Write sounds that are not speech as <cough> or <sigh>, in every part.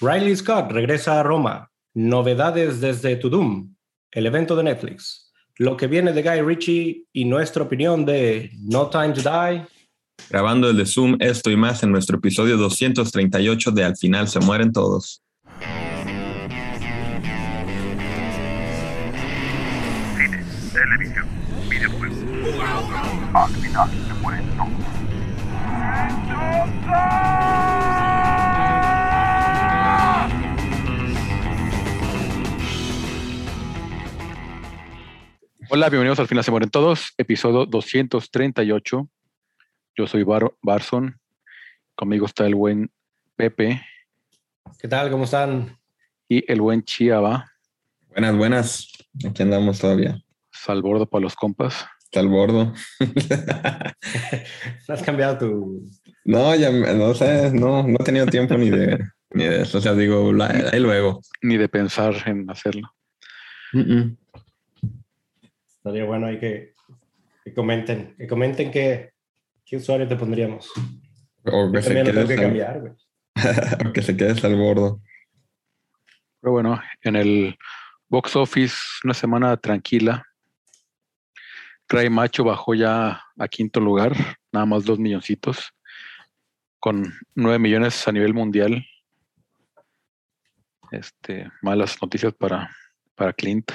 Riley Scott regresa a Roma. Novedades desde Tudum, el evento de Netflix. Lo que viene de Guy Ritchie y nuestra opinión de No Time to Die. Grabando el de Zoom, esto y más en nuestro episodio 238 de Al final se mueren todos. Cine, televisión, videojuegos. Al final Hola, bienvenidos al final se mueren todos, episodio 238. Yo soy Bar Barson, conmigo está el buen Pepe ¿Qué tal? ¿Cómo están? y el buen Chiaba, Buenas, buenas. Aquí andamos todavía. salbordo para los compas. Está el bordo. <laughs> ¿Has cambiado tu...? no, ya me- no sé, no, no he tenido tiempo ni de, <laughs> ni de eso. O sea, digo, ahí luego. Ni de pensar en hacerlo. Mm-mm. Estaría bueno ahí que, que comenten. Que comenten qué, qué usuario te pondríamos. O que se también lo quede tengo que cambiar, güey. <laughs> o que se quede hasta el bordo. Pero bueno, en el box office, una semana tranquila. Cry Macho bajó ya a quinto lugar, nada más dos milloncitos, con nueve millones a nivel mundial. Este, malas noticias para, para Clint.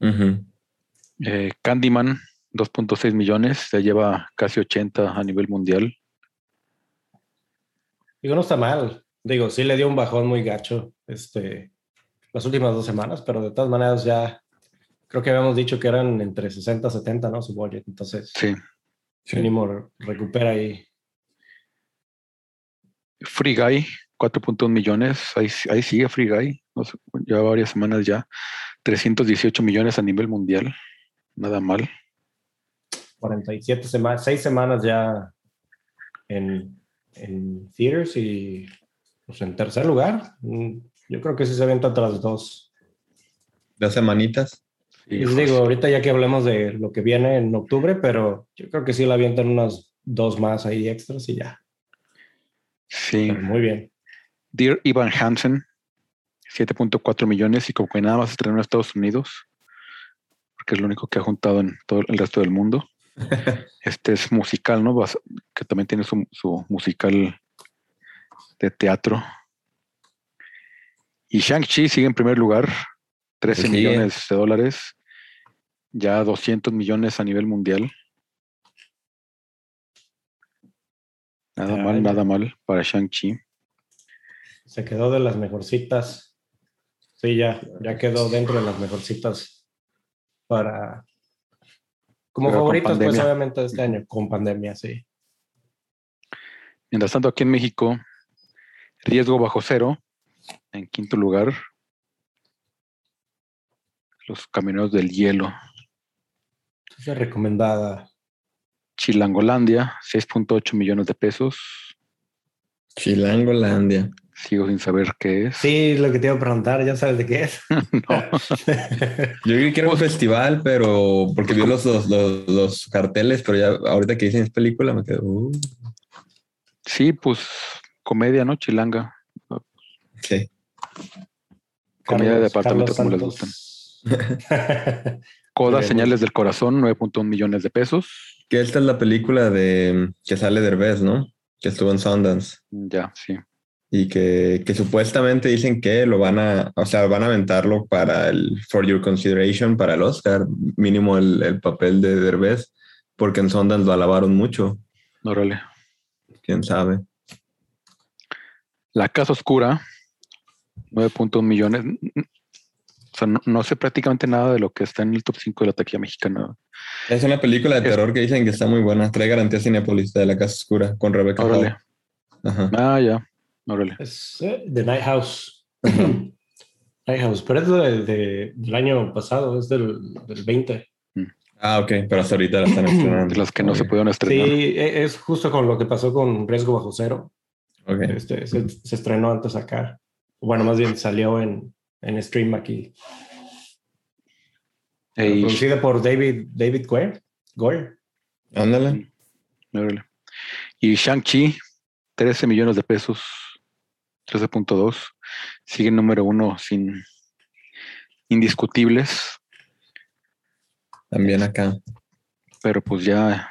Ujú. Eh, Candyman, 2.6 millones, ya lleva casi 80 a nivel mundial. Digo, no está mal. Digo, sí le dio un bajón muy gacho este, las últimas dos semanas, pero de todas maneras ya creo que habíamos dicho que eran entre 60 y 70, ¿no? Su budget. Entonces, Sí. Mínimo re- recupera ahí. Free Guy, 4.1 millones, ahí, ahí sigue Free Guy, no sé, lleva varias semanas ya. 318 millones a nivel mundial, nada mal. 47 semanas, 6 semanas ya en, en theaters y pues en tercer lugar. Mm, Yo creo que sí se avienta tras dos. Dos semanitas. Y les digo, ahorita ya que hablemos de lo que viene en octubre, pero yo creo que sí la avientan unas dos más ahí extras y ya. Sí. Pero muy bien. Dear Ivan Hansen, 7.4 millones y como que nada más estrenó en Estados Unidos, porque es lo único que ha juntado en todo el resto del mundo. <laughs> Este es musical, ¿no? Que también tiene su, su musical de teatro. Y Shang-Chi sigue en primer lugar, 13 Sí. millones de dólares, ya 200 millones a nivel mundial. Nada Ay, mal, nada mal para Shang-Chi. Se quedó de las mejorcitas. Sí, ya, ya quedó dentro de las mejorcitas para... Como Pero favoritas, pues obviamente de este año, con pandemia, sí. Mientras tanto, aquí en México, riesgo bajo cero, en quinto lugar. Los camioneros del hielo. Esa es recomendada. Chilangolandia, 6.8 millones de pesos. Chilangolandia. Sigo sin saber qué es. Sí, lo que te iba a preguntar, ya sabes de qué es. <laughs> <laughs> Yo creí que era un festival, pero porque vi los, los, los, los carteles, pero ya ahorita que dicen es película me quedo. uh, Sí, pues comedia, ¿no? Chilanga. sí. Comedia de departamento Carlos como les Santos. <laughs> Coda, señales del corazón, 9.1 millones de pesos. Que esta es la película de que sale Derbez, ¿no? Que estuvo en Sundance. Ya, sí. Y que, que supuestamente dicen que lo van a, o sea, van a aventarlo para el For Your Consideration, para el Oscar, mínimo el, el papel de Derbez, porque en Sundance lo alabaron mucho, Órale. quién sabe. La Casa Oscura, 9.1 millones. O sea, no, no sé prácticamente nada de lo que está en el top 5 de la taquilla mexicana. Es una película de Es- terror que dicen que está muy buena. Trae garantía Cinepolis de la Casa Oscura con Rebecca Órale. Ajá. Ah, ya. Órale. Es eh, The Night House. Night House, pero es de, de- del año pasado, es del, del 20. Ah, ok, pero hasta ahorita la están estrenando. Las que no se pudieron Sí, estrenar. e- es justo con lo que pasó con Riesgo Bajo Cero. Este, se, se estrenó antes acá. Bueno, más bien salió en, en stream aquí. Ey, Producida por David, David Goyer. Goyer. Ándale. Y Shang-Chi, 13 millones de pesos. 13.2. Sigue número uno sin indiscutibles, También acá. pero pues ya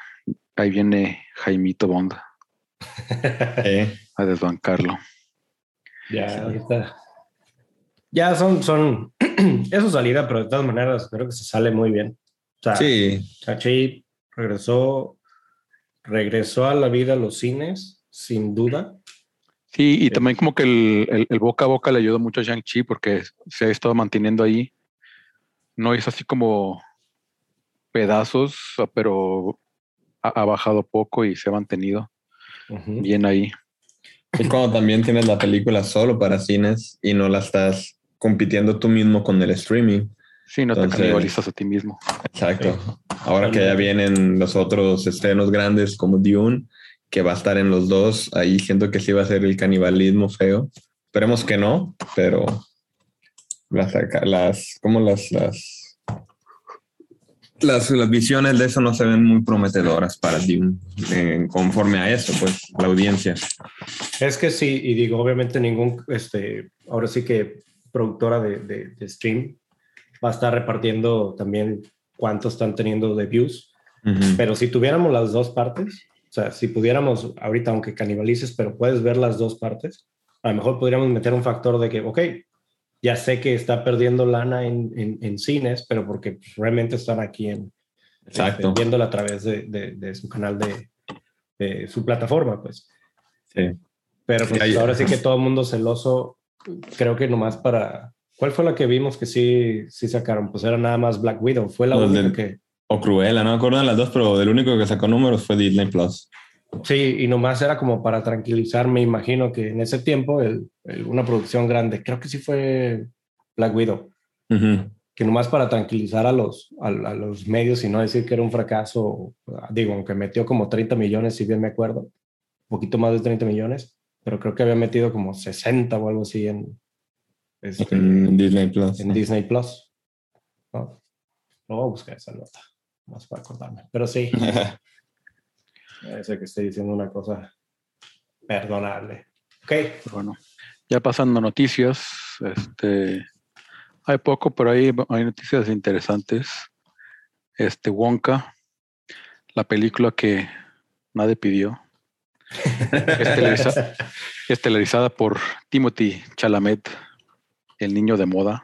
ahí viene Jaimito Bond <laughs> Eh, a desbancarlo. Ya, ahorita. Ya son, son, <clears throat> es su salida, pero de todas maneras creo que se sale muy bien. O sea, sí, Chachi regresó, regresó a la vida a los cines, sin duda. Sí, y también como que el, el- el boca a boca le ayudó mucho a Shang-Chi porque se ha estado manteniendo ahí. No es así como pedazos, pero ha, ha bajado poco y se ha mantenido Ujú. bien ahí. es cuando también tienes la película solo para cines y no la estás compitiendo tú mismo con el streaming. Sí, no te Entonces- canibalizas a ti mismo. Exacto. Ahora que ya vienen los otros estrenos grandes como Dune, que va a estar en los dos, ahí siento que sí va a ser el canibalismo feo. Esperemos que no, pero las, las como las, las, las, las visiones de eso no se ven muy prometedoras para Dune, eh, conforme a eso, pues, la audiencia. Es que sí, y digo, obviamente ningún, este, ahora sí que productora de, de, de stream va a estar repartiendo también cuánto están teniendo de views, Ujú. pero si tuviéramos las dos partes, o sea, si pudiéramos, ahorita aunque canibalices, pero puedes ver las dos partes, a lo mejor podríamos meter un factor de que, ok, ya sé que está perdiendo lana en, en, en cines, pero porque pues, realmente están aquí en, Exacto. este, viéndola a través de, de, de su canal de, de su plataforma, pues. Sí. Pero pues, Sí, ahora sí que todo el mundo celoso, creo que nomás para... ¿Cuál fue la que vimos que sí, sí sacaron? Pues era nada más Black Widow, fue la Los única que... O Cruella, no me acuerdo de las dos, pero el único que sacó números fue Disney Plus. Sí, y nomás era como para tranquilizar, me imagino que en ese tiempo el- el- una producción grande, creo que sí fue Black Widow, Ujú. que nomás para tranquilizar a los, a, a los medios y no decir que era un fracaso, digo, aunque metió como 30 millones, si bien me acuerdo, un poquito más de 30 millones, pero creo que había metido como 60 o algo así en, este, En Disney Plus. en Disney Plus. ¿no? Voy a buscar esa nota, más para acordarme. Pero sí, <laughs> ese que estoy diciendo una cosa perdonable. Ok, bueno, ya pasando noticias, este, hay poco, pero hay, hay noticias interesantes. Este Wonka, la película que nadie pidió, es, televisa- <laughs> es televisada por Timothy Chalamet, el niño de moda.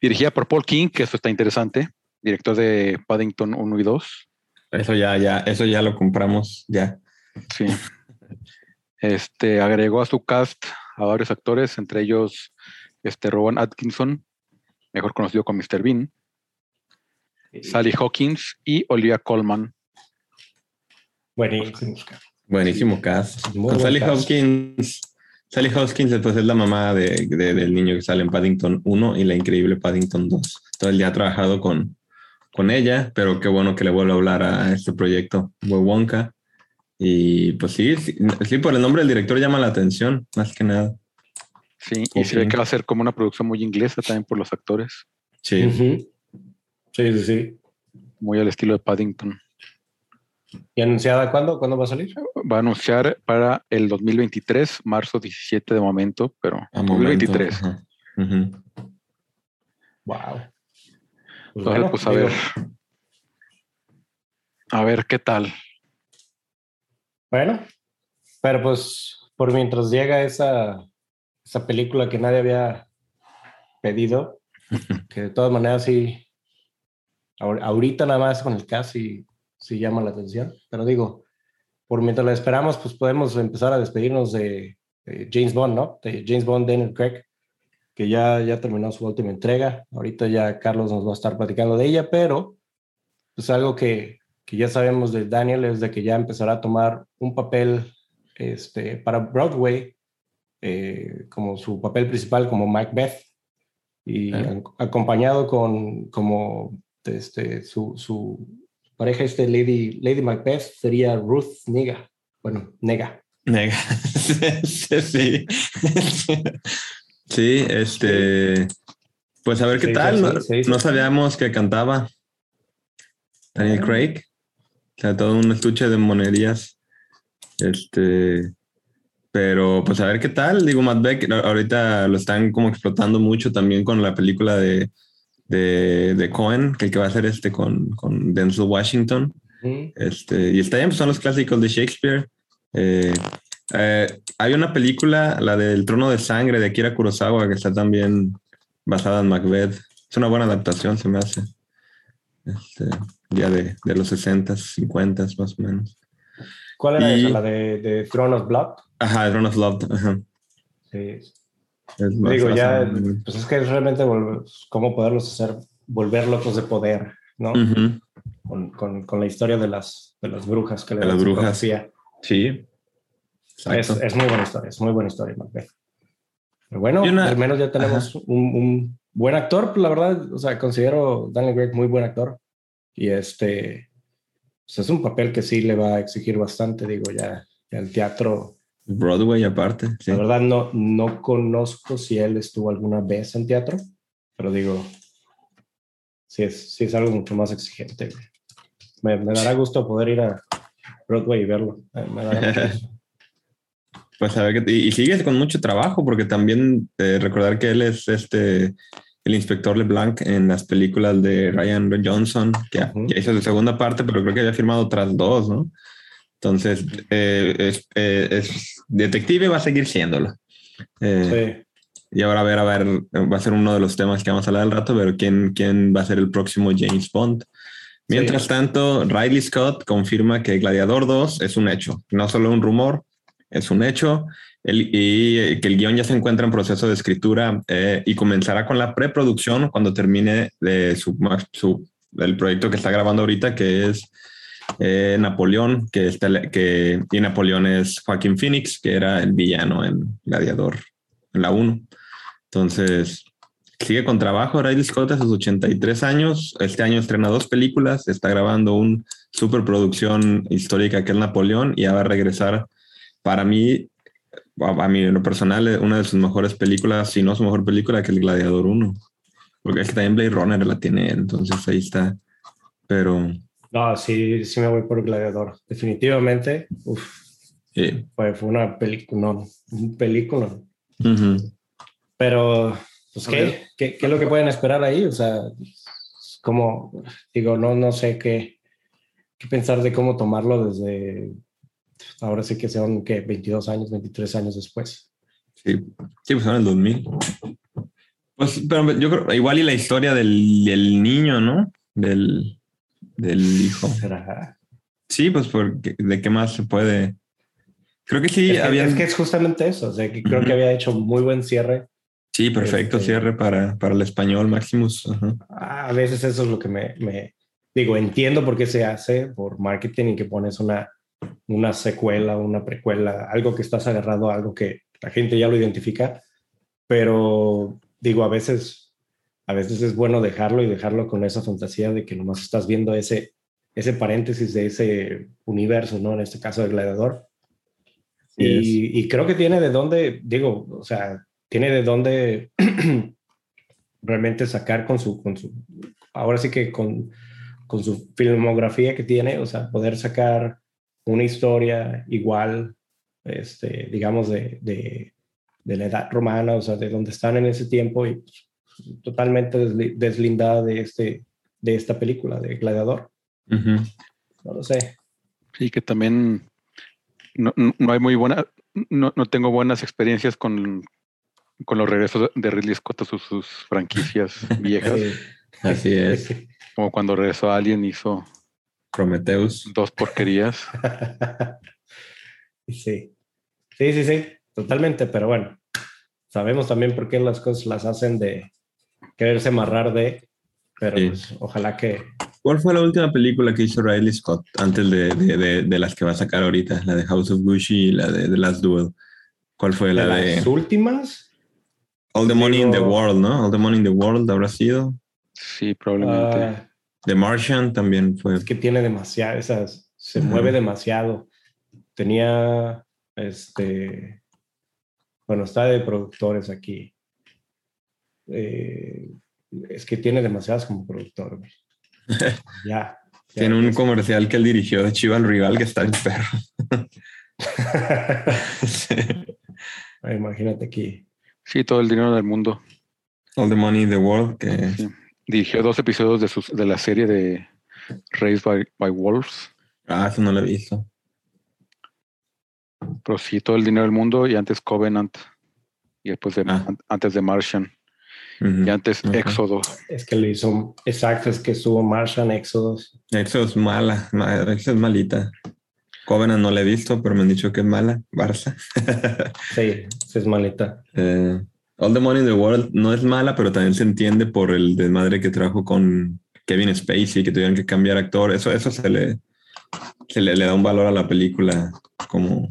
Dirigida por Paul King, que esto está interesante, director de Paddington 1 y 2. Eso ya, ya, eso ya lo compramos, ya. Sí. Este agregó a su cast a varios actores, entre ellos este Rowan Atkinson, mejor conocido como Mr. Bean, Sally Hawkins y Olivia Colman. buenísimo. Buenísimo cast. Muy Con buen Sally cast. Hopkins. Sally Hopkins pues, es la mamá de, de- del niño que sale en Paddington 1 y la increíble Paddington 2. Todo el día ha trabajado con, con ella, pero qué bueno que le vuelva a hablar a este proyecto, Wonka. Y pues sí, sí, sí, por el nombre del director llama la atención, más que nada. Sí, y se ve que va a ser como una producción muy inglesa también por los actores, Sí. Sí, sí, sí. muy al estilo de Paddington. ¿Y anunciada cuándo? ¿Cuándo va a salir? Va a anunciar para el 2023, marzo 17 de momento, pero A momento, 2023. ajá. Ujú. Wow. Pues Entonces, pues a digo, ver. A ver qué tal. Bueno, pero pues por mientras llega esa, esa película que nadie había pedido, <laughs> que de todas maneras sí, ahor- ahorita nada más con el cast sí, sí llama la atención, pero digo, por mientras la esperamos, pues podemos empezar a despedirnos de, de James Bond, ¿no? De James Bond, Daniel Craig, que ya, ya terminó su última entrega. Ahorita ya Carlos nos va a estar platicando de ella, pero pues algo que, que ya sabemos de Daniel es de que ya empezará a tomar un papel este, para Broadway, eh, como su papel principal como Macbeth, y Ah. ac- acompañado con como este, su, su pareja, este Lady, Lady Macbeth, sería Ruth Nega. Bueno, Nega. Nega. <laughs> sí, <laughs> sí. Este. Pues a ver qué Sí, tal. sí, no, sí, sabíamos que cantaba Daniel Ah. Craig. O sea, todo un estuche de monerías. Este. Pero pues a ver qué tal. Digo, Matt Beck ahorita lo están como explotando mucho también con la película de, de, de Cohen, que el que va a hacer este con, con Denzel Washington. Este, y está bien, pues son los clásicos de Shakespeare. Eh, eh, hay una película, la del Trono de Sangre de Akira Kurosawa, que está también basada en Macbeth. Es una buena adaptación, se me hace. Este, ya de, de los 60, 50 más o menos. ¿Cuál era esa? ¿La de, de Throne of Blood? Ajá, Throne of Blood. Ajá. Sí. Digo, ya, pues es que es realmente cómo poderlos hacer, volver locos de poder, ¿no? con, con, con, la historia de las, de las brujas que le las brujas. Sí. Es, es, muy buena historia, es muy buena historia, Macbeth. Pero bueno, al menos ya tenemos un, un, buen actor, la verdad, o sea, considero Daniel Craig muy buen actor. Y este, pues es un papel que sí le va a exigir bastante, digo, ya, el teatro. Broadway aparte. La verdad no, no conozco si él estuvo alguna vez en teatro, pero digo, sí es, sí es algo mucho más exigente. Me, me dará gusto poder ir a Broadway y verlo. Me dará <laughs> Pues a ver, y, y sigues con mucho trabajo, porque también eh, recordar que él es este el inspector LeBlanc en las películas de Ryan Johnson, que ya, hizo su segunda parte, pero creo que había firmado otras dos, ¿no? Entonces, eh, es, eh, es, detective va a seguir siéndolo. Eh, sí. Y ahora a ver, a ver, va a ser uno de los temas que vamos a hablar al rato, pero ¿quién, quién va a ser el próximo James Bond? Mientras sí. tanto, Riley Scott confirma que Gladiador 2 es un hecho, no solo un rumor, es un hecho y que el guion ya se encuentra en proceso de escritura eh, y comenzará con la preproducción cuando termine de su, su, el proyecto que está grabando ahorita, que es eh, Napoleón, que, está, y Napoleón es Joaquín Phoenix, que era el villano en Gladiador, en la 1. Entonces, sigue con trabajo Riley Scott a sus 83 años. Este año estrena dos películas, está grabando una superproducción histórica que es Napoleón y ya va a regresar para mí, a mí en lo personal, una de sus mejores películas, si no su mejor película, que El Gladiador 1. Porque es que también Blade Runner la tiene entonces ahí está. Pero. No, sí, sí me voy por Gladiador. Definitivamente. Uf, sí. fue, fue, una película. No, un película. Uh -huh. Pero, pues, ¿qué? ¿qué? ¿qué? es lo que pueden esperar ahí? O sea, como, digo, no, no sé qué, qué pensar de cómo tomarlo desde ahora sí que son que 22 años, 23 años después. Sí, sí pues en el 2000. Pues, pero yo creo, igual y la historia del, del niño, ¿no? Del, del hijo. ¿Será? Sí, pues porque de qué más se puede. Creo que sí. Es que, había... es, que es justamente eso. O sea, que creo uh -huh. que había hecho muy buen cierre. Sí, perfecto este... cierre para, para el español, Maximus. Uh -huh. A veces eso es lo que me, me, digo, entiendo por qué se hace por marketing y que pones una, una secuela, una precuela, algo que estás agarrado, algo que la gente ya lo identifica, pero digo, a veces, a veces es bueno dejarlo y dejarlo con esa fantasía de que nomás estás viendo ese, ese paréntesis de ese universo, ¿no? En este caso de Gladiador. Y, y, creo que tiene de dónde, digo, o sea, tiene de dónde <clears throat> realmente sacar con su, con su, ahora sí que con, con su filmografía que tiene, o sea, poder sacar una historia igual, este, digamos, de, de, de, la edad romana, o sea, de donde están en ese tiempo y pues, totalmente deslindada de, este, de esta película, de Gladiador. Uh -huh. No lo sé. Sí, que también no, no hay muy buena, no, no, tengo buenas experiencias con, con los regresos de Ridley Scott a sus, sus franquicias <laughs> viejas. Así es. <laughs> Como cuando regresó a Alien hizo Prometheus. Dos porquerías. <laughs> sí. Sí, sí, sí, totalmente, pero bueno, sabemos también por qué las cosas las hacen de quererse amarrar de, pero sí. pues, ojalá que... ¿Cuál fue la última película que hizo Riley Scott antes de, de, de, de las que va a sacar ahorita? La de House of Gucci y la de The Last Duel. ¿Cuál fue la de...? las últimas? All the Money Digo... in the World, ¿no? All the Money in the World habrá sido. Sí, probablemente. Uh, The Martian también fue. Es que tiene demasiado, esas, se uh -huh. mueve demasiado. Tenía, este, bueno, está de productores aquí. Eh, es que tiene demasiadas como productor. <laughs> ya, ya. Tiene un comercial que él dirigió de Chival Rival que está el perro. Sí. <laughs> Imagínate aquí. Sí, todo el dinero del mundo. All the money in the world, que Sí. Dirigió dos episodios de, sus, de la serie de Raised by, by Wolves. ah, eso no lo he visto. Pero sí, todo el dinero del mundo y antes Covenant. Y después de, Ah. an- antes de Martian. Y antes Ok. Éxodo. Es que le hizo, exacto, es que estuvo Martian, Exodus. Eso es mala, ma- eso es malita. Covenant no la he visto, pero me han dicho que es mala. Barça. Sí, sí es malita. <laughs> Eh, All the Money in the World no es mala, pero también se entiende por el desmadre que trajo con Kevin Spacey, que tuvieron que cambiar actor. Eso, eso se le, se le, le da un valor a la película como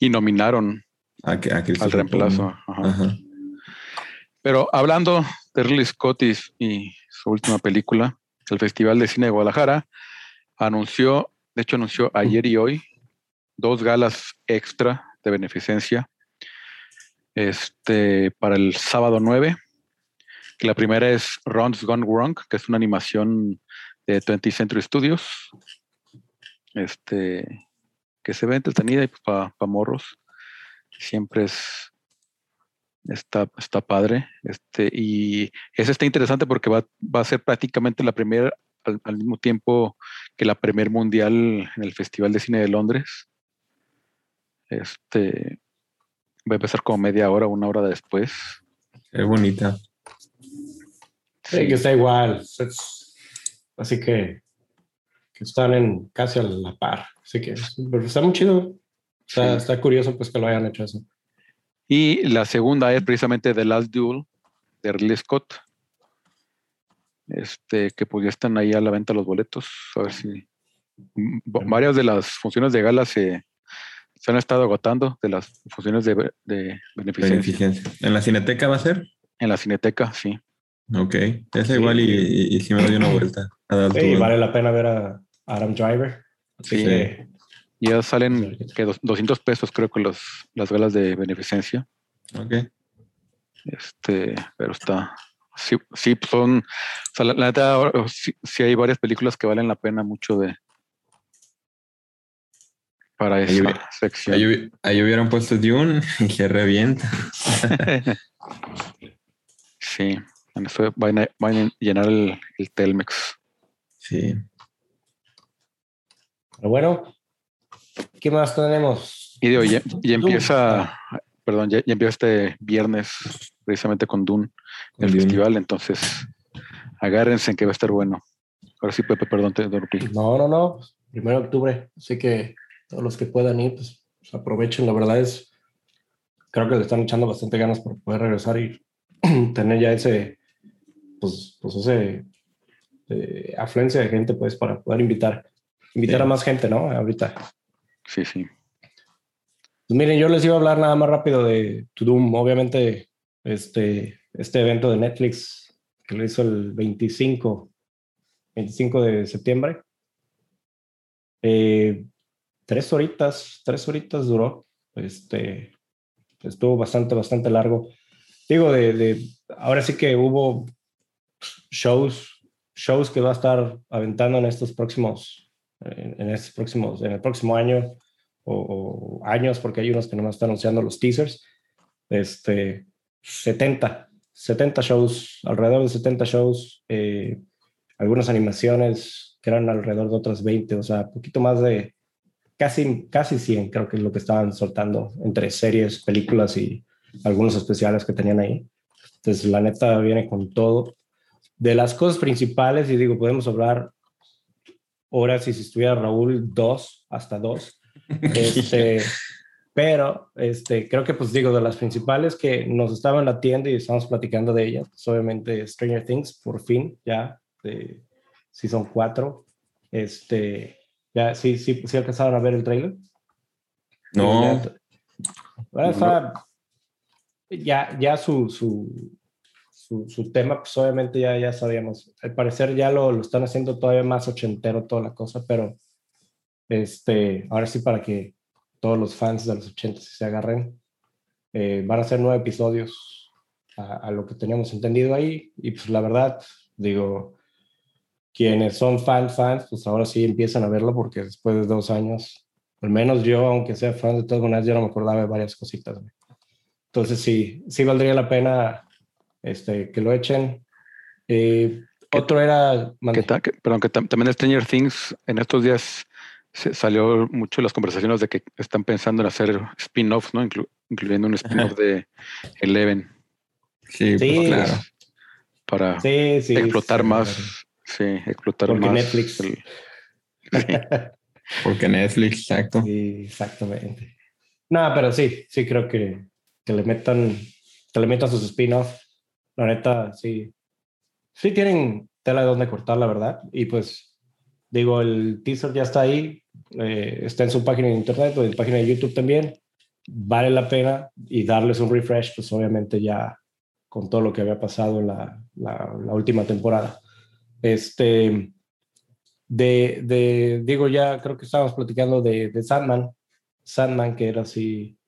Y nominaron a, a al reemplazo. Plummer. Ajá. Ajá. Pero hablando de Ridley Scott y su última película, el Festival de Cine de Guadalajara anunció, de hecho anunció ayer y hoy, dos galas extra de beneficencia este, para el sábado 9. que La primera es Ron's Gone Wrong, que es una animación de 20th Century Studios, este, que se ve entretenida y para morros. Siempre es, está, está padre. Este, y ese está interesante porque va, va a ser prácticamente la primera, al, al mismo tiempo que la primer mundial en el Festival de Cine de Londres. Este va a empezar como media hora, una hora después. Es bonita. Sí, que está igual. es- así que, que están en casi a la par. Así que pero está muy chido. Está, Sí. está curioso pues que lo hayan hecho eso. Y la segunda es precisamente The Last Duel de Ridley Scott. Este, que pues ya están ahí a la venta los boletos. A ver si. mm, va- Varias de las funciones de gala se, se han estado agotando de las funciones de, be- de beneficencia Beneficencia. ¿En la cineteca va a ser? en la cineteca, sí. Ok. Esa Sí. igual y, y, y si me doy una vuelta. A dar Sí, vale la pena ver a Adam Driver. Así Sí. que Ya salen que dos- 200 pesos, creo que los, las galas de beneficencia. Ok. Este, pero está. Sí, sí pues son. O sea, la, neta, ahora, sí, sí hay varias películas que valen la pena mucho de. Para Ahí esa hubi- sección. Ahí, ahí hubieran puesto Dune <laughs> y se revienta. <laughs> sí, en eso van a, van a llenar el, el Telmex. Sí. pero bueno, ¿qué más tenemos? Y digo, ya, ya empieza. Perdón, ya, ya empieza este viernes precisamente con Dune, el Dune. festival. Entonces, agárrense en que va a estar bueno. Ahora sí, Pepe, perdón, te interrumpí. No, no, no. Primero de octubre. Así que todos los que puedan ir, pues, pues, aprovechen. La verdad es, creo que le están echando bastante ganas por poder regresar y <clears throat> tener ya ese, pues, pues ese eh, afluencia de gente, pues, para poder invitar, invitar Sí. a más gente, ¿no? Ahorita. Sí, sí. Pues miren, yo les iba a hablar nada más rápido de To Doom. Obviamente, este, este evento de Netflix que lo hizo el 25, 25 de septiembre. Eh, tres horitas, tres horitas duró. Este, estuvo bastante, bastante largo. Digo, de, de ahora sí que hubo shows, shows que va a estar aventando en estos próximos, en, en estos próximos, en el próximo año o, o años, porque hay unos que no me están anunciando los teasers. Este, 70, 70 shows, alrededor de 70 shows, eh, algunas animaciones que eran alrededor de otras 20, o sea, poquito más de casi, casi 100, creo que es lo que estaban soltando entre series, películas y algunos especiales que tenían ahí. Entonces, la neta viene con todo. De las cosas principales, y digo, podemos hablar horas y si estuviera Raúl, dos, hasta dos. <laughs> Este, pero este, creo que, pues digo, de las principales que nos estaban latiendo y estamos platicando de ellas, pues, obviamente Stranger Things, por fin, ya, de Season 4. Este, ya, sí, sí, sí alcanzaron a ver el trailer. No, bueno, está- ya, ya su, su, su, su tema, pues obviamente ya, ya sabíamos. Al parecer ya lo, lo están haciendo todavía más ochentero toda la cosa, pero este, ahora sí para que todos los fans de los ochentas se agarren. Eh, van a ser nueve episodios a, a lo que teníamos entendido ahí y pues la verdad, digo, quienes son fans, fans, pues ahora sí empiezan a verlo porque después de dos años al menos yo, aunque sea fan de todas maneras, yo no me acordaba de varias cositas. güey. Entonces sí, sí valdría la pena este, que lo echen. Eh, otro era... Que, ta- que- perdón, que tam- también Stranger Things en estos días se salió mucho las conversaciones de que están pensando en hacer spin-offs, ¿no? Inclu- incluyendo un spin-off de Eleven Sí, Sí, pues claro. para Sí, sí. explotar sí, más, sí, explotar Porque más. Netflix. el- <laughs> Porque Netflix, exacto. Sí, exactamente. No, pero sí, sí creo que, que le metan, que le metan sus spin-off. La neta, sí. Sí tienen tela de donde cortar, la verdad. Y pues, digo, el teaser ya está ahí. eh, está en su página de internet o en página de YouTube también. Vale la pena y darles un refresh, pues obviamente ya con todo lo que había pasado en la, la, la última temporada. Este, de, de, digo, ya creo que estábamos platicando de, de Sandman. Sandman, que era así,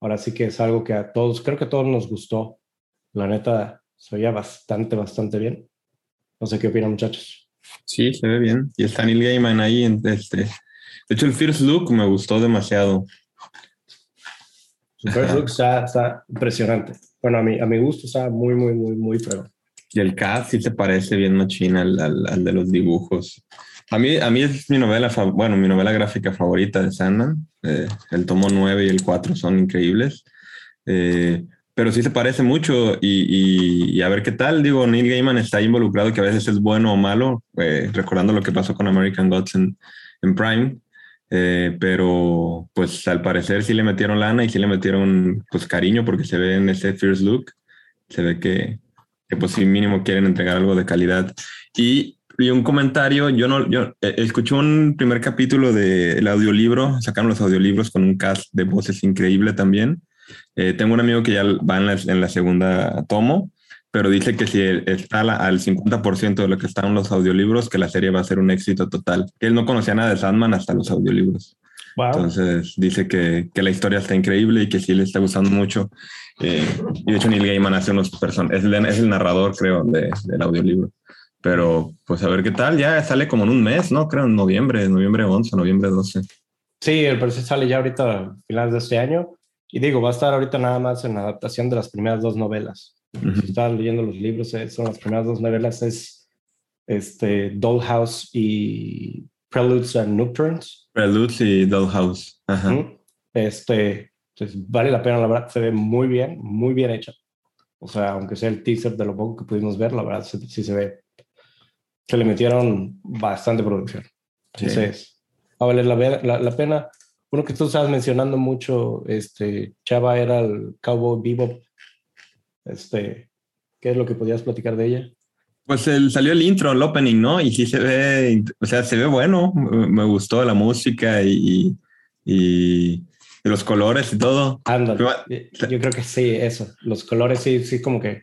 ahora sí que es algo que a todos, creo que a todos nos gustó. La neta, se oía bastante, bastante bien. No sé qué opinan, muchachos. Sí, se ve bien. Y está Neil Gaiman ahí. en este. De hecho, el First Look me gustó demasiado. Su first look está, está impresionante. Bueno, a mi, a mi gusto está muy, muy, muy, muy fregón. Y el cast sí se parece bien machina al, al, al de los dibujos. A mí, a mí es mi novela, bueno, mi novela gráfica favorita de Sandman. Eh, el tomo 9 y el 4 son increíbles. Eh, pero sí se parece mucho y, y- y a ver qué tal. Digo, Neil Gaiman está involucrado, que a veces es bueno o malo, eh, recordando lo que pasó con American Gods en, en Prime. Eh, pero pues al parecer sí le metieron lana y sí le metieron pues cariño porque se ve en ese first look, se ve que, que pues sí mínimo quieren entregar algo de calidad. Y, y un comentario, yo no, yo eh, escuché un primer capítulo del audiolibro, sacaron los audiolibros con un cast de voces increíble también. Eh, tengo un amigo que ya va en la, en la segunda tomo, pero dice que si está la- al 50% de lo que están los audiolibros, que la serie va a ser un éxito total. Él no conocía nada de Sandman hasta los audiolibros. Wow. Entonces dice que, que la historia está increíble y que sí le está gustando mucho. Eh, y de hecho Neil Gaiman hace unos personajes, es, el- narrador, creo, de- del audiolibro. Pero pues a ver qué tal, ya sale como en un mes, ¿no? Creo en noviembre, noviembre 11, noviembre 12. Sí, el proceso sale ya ahorita a finales de este año. Y digo, va a estar ahorita nada más en la adaptación de las primeras dos novelas. Ujú. Si estás leyendo los libros, eh, son las primeras dos novelas, es este, Dollhouse y Preludes and Nocturnes. Preludes y Dollhouse. Ajá. Este, pues vale la pena, la verdad, se ve muy bien, muy bien hecha. O sea, aunque sea el teaser de lo poco que pudimos ver, la verdad sí, sí se ve. Se le metieron bastante producción. Sí. Entonces, va a valer la, la, la pena. Uno que tú estabas mencionando mucho, este, Chava, era el Cowboy Bebop. Este, ¿qué es lo que podías platicar de ella? Pues el, salió el intro, el opening, ¿no? Y sí se ve, o sea, se ve bueno. Me gustó la música y, y los colores y todo. Ándale. Yo creo que sí, eso. Los colores sí, sí, como que.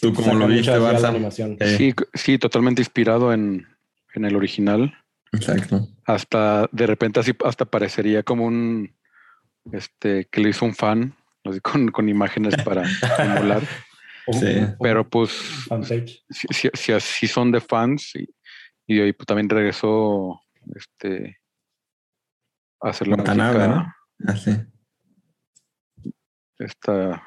¿Tú cómo sacan lo viste, Barça? Eh, Sí, sí, totalmente inspirado en, en el original. Exacto. Hasta de repente así hasta parecería como un este que le hizo un fan así con, con imágenes para <laughs> emular. Un- Sí. Pero pues si, si, si así son de fans y, y ahí pues, también regresó este a hacer la música ¿no? Así. esta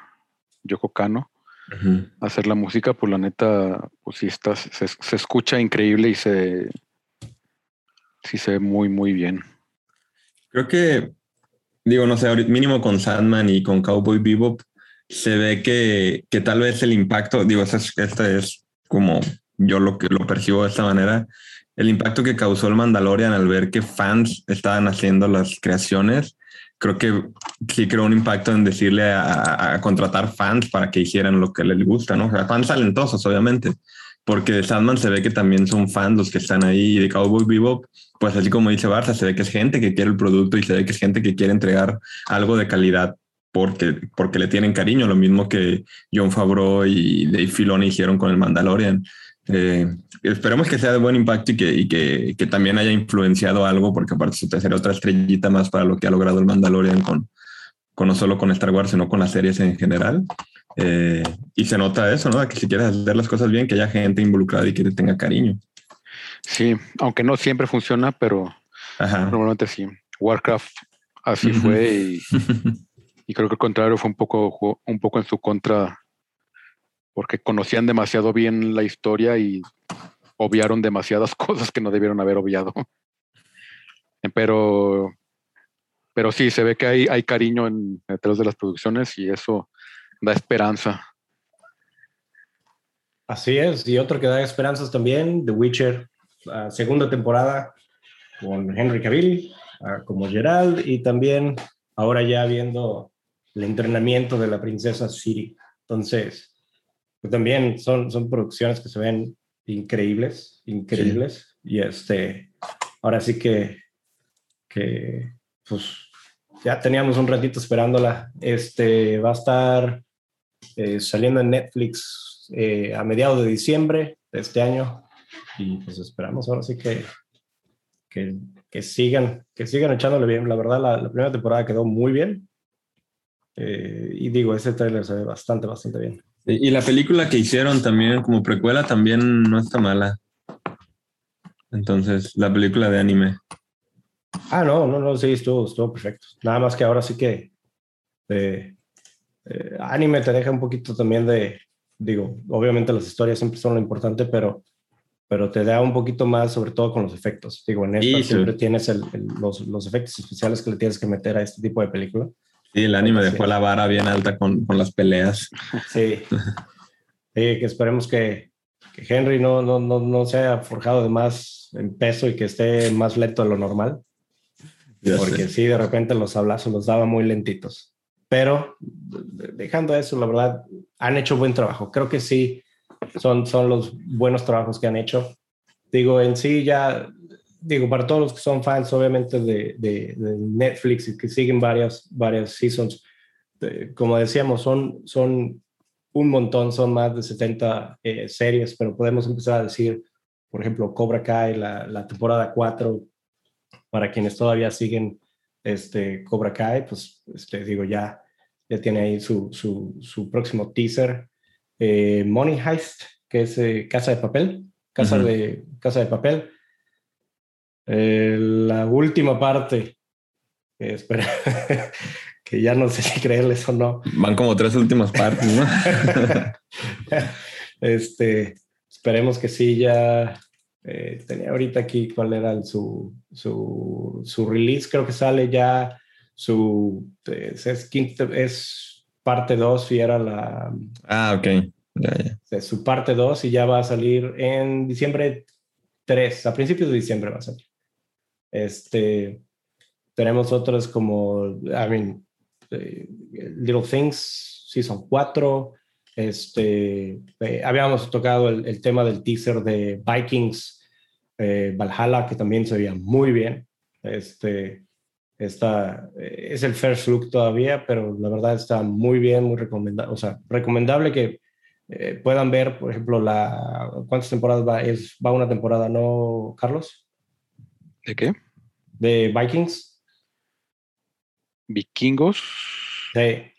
Yoko Kano Ujú. a hacer la música pues la neta pues sí está se, se escucha increíble y se sí se ve muy muy bien Creo que, digo, no sé, mínimo con Sandman y con Cowboy Bebop, se ve que, que tal vez el impacto, digo, esta es, esta es como yo lo que lo percibo de esta manera, el impacto que causó el Mandalorian al ver que fans estaban haciendo las creaciones, creo que sí creó un impacto en decirle a, a- contratar fans para que hicieran lo que les gusta, ¿no? O sea, fans talentosos, obviamente, porque de Sandman se ve que también son fans los que están ahí y de Cowboy Bebop pues así como dice Barça, se ve que es gente que quiere el producto y se ve que es gente que quiere entregar algo de calidad porque, porque le tienen cariño, lo mismo que John Favreau y Dave Filoni hicieron con el Mandalorian. Eh, esperemos que sea de buen impacto y que, y que, que también haya influenciado algo, porque aparte será otra estrellita más para lo que ha logrado el Mandalorian con, con no solo con Star Wars, sino con las series en general. Eh, y se nota eso, ¿no? Que si quieres hacer las cosas bien, que haya gente involucrada y que te tenga cariño. sí aunque no siempre funciona pero Ajá. Normalmente sí. Warcraft así Ujú. fue y, <laughs> y creo que al contrario fue un poco, un poco en su contra porque conocían demasiado bien la historia y obviaron demasiadas <laughs> cosas que no debieron haber obviado. <laughs> Pero, pero sí, se ve que hay, hay cariño en detrás de las producciones y eso da esperanza. Así es, y otro que da esperanzas también, The Witcher, la segunda temporada con Henry Cavill ah, como Gerald y también ahora ya viendo el entrenamiento de la princesa Siri. Entonces, pues también son, son producciones que se ven increíbles, increíbles. Y este, ahora sí que, que, pues ya teníamos un ratito esperándola. Este va a estar eh, saliendo en Netflix eh, a mediados de diciembre de este año. Y pues esperamos ahora sí que, que, que sigan, que sigan echándole bien. La verdad, la, la primera temporada quedó muy bien. Eh, y digo, ese trailer se ve bastante, bastante bien. Y la película que hicieron también como precuela también no está mala. Entonces, la película de anime. Ah, no, no, no, sí, estuvo, estuvo perfecto. Nada más que ahora sí que eh, eh, anime te deja un poquito también de, digo, obviamente las historias siempre son lo importante, pero, pero te da un poquito más, sobre todo con los efectos. Digo, en esta Sí, sí. siempre tienes el- el- los, los efectos especiales que le tienes que meter a este tipo de película. Sí, el anime dejó la vara bien alta con, con las peleas. <laughs> Sí. Sí, que esperemos que, que Henry no, no, no, no se haya forjado de más en peso y que esté más lento de lo normal. Ya porque sé. sí, de repente los hablazos los daba muy lentitos. Pero de- dejando eso, la verdad, han hecho buen trabajo. Creo que sí, son, son los buenos trabajos que han hecho. Digo, en sí ya, digo, para todos los que son fans, obviamente, de, de- de Netflix y que siguen varias, varias seasons, eh, como decíamos, son, son un montón, son más de 70 eh, series, pero podemos empezar a decir, por ejemplo, Cobra Kai, la, la temporada 4, para quienes todavía siguen este, Cobra Kai, pues este, digo, ya, ya tiene ahí su, su, su próximo teaser. Eh, Money Heist, que es eh, Casa de Papel, Casa, de, Casa de Papel. Eh, la última parte, eh, espera, <laughs> que ya no sé si creerles o no. Van como tres últimas partes, ¿no? <laughs> este, esperemos que sí, ya eh, tenía ahorita aquí cuál era el- su, su, su release, creo que sale ya su, es, es es parte 2 y era la, ah, ok. De su parte 2 y ya va a salir en diciembre 3, a principios de diciembre va a salir. Este, tenemos otras como, I mean, eh, Little Things, Season 4. Este, eh, habíamos tocado el, el tema del teaser de Vikings, eh, Valhalla, que también se veía muy bien. Este, está, eh, es el first look todavía, pero la verdad está muy bien, muy recomendable. O sea, recomendable que eh, puedan ver, por ejemplo, la cuántas temporadas va, es, va una temporada, ¿no, Carlos? ¿De qué? De Vikings. Vikingos. Sí,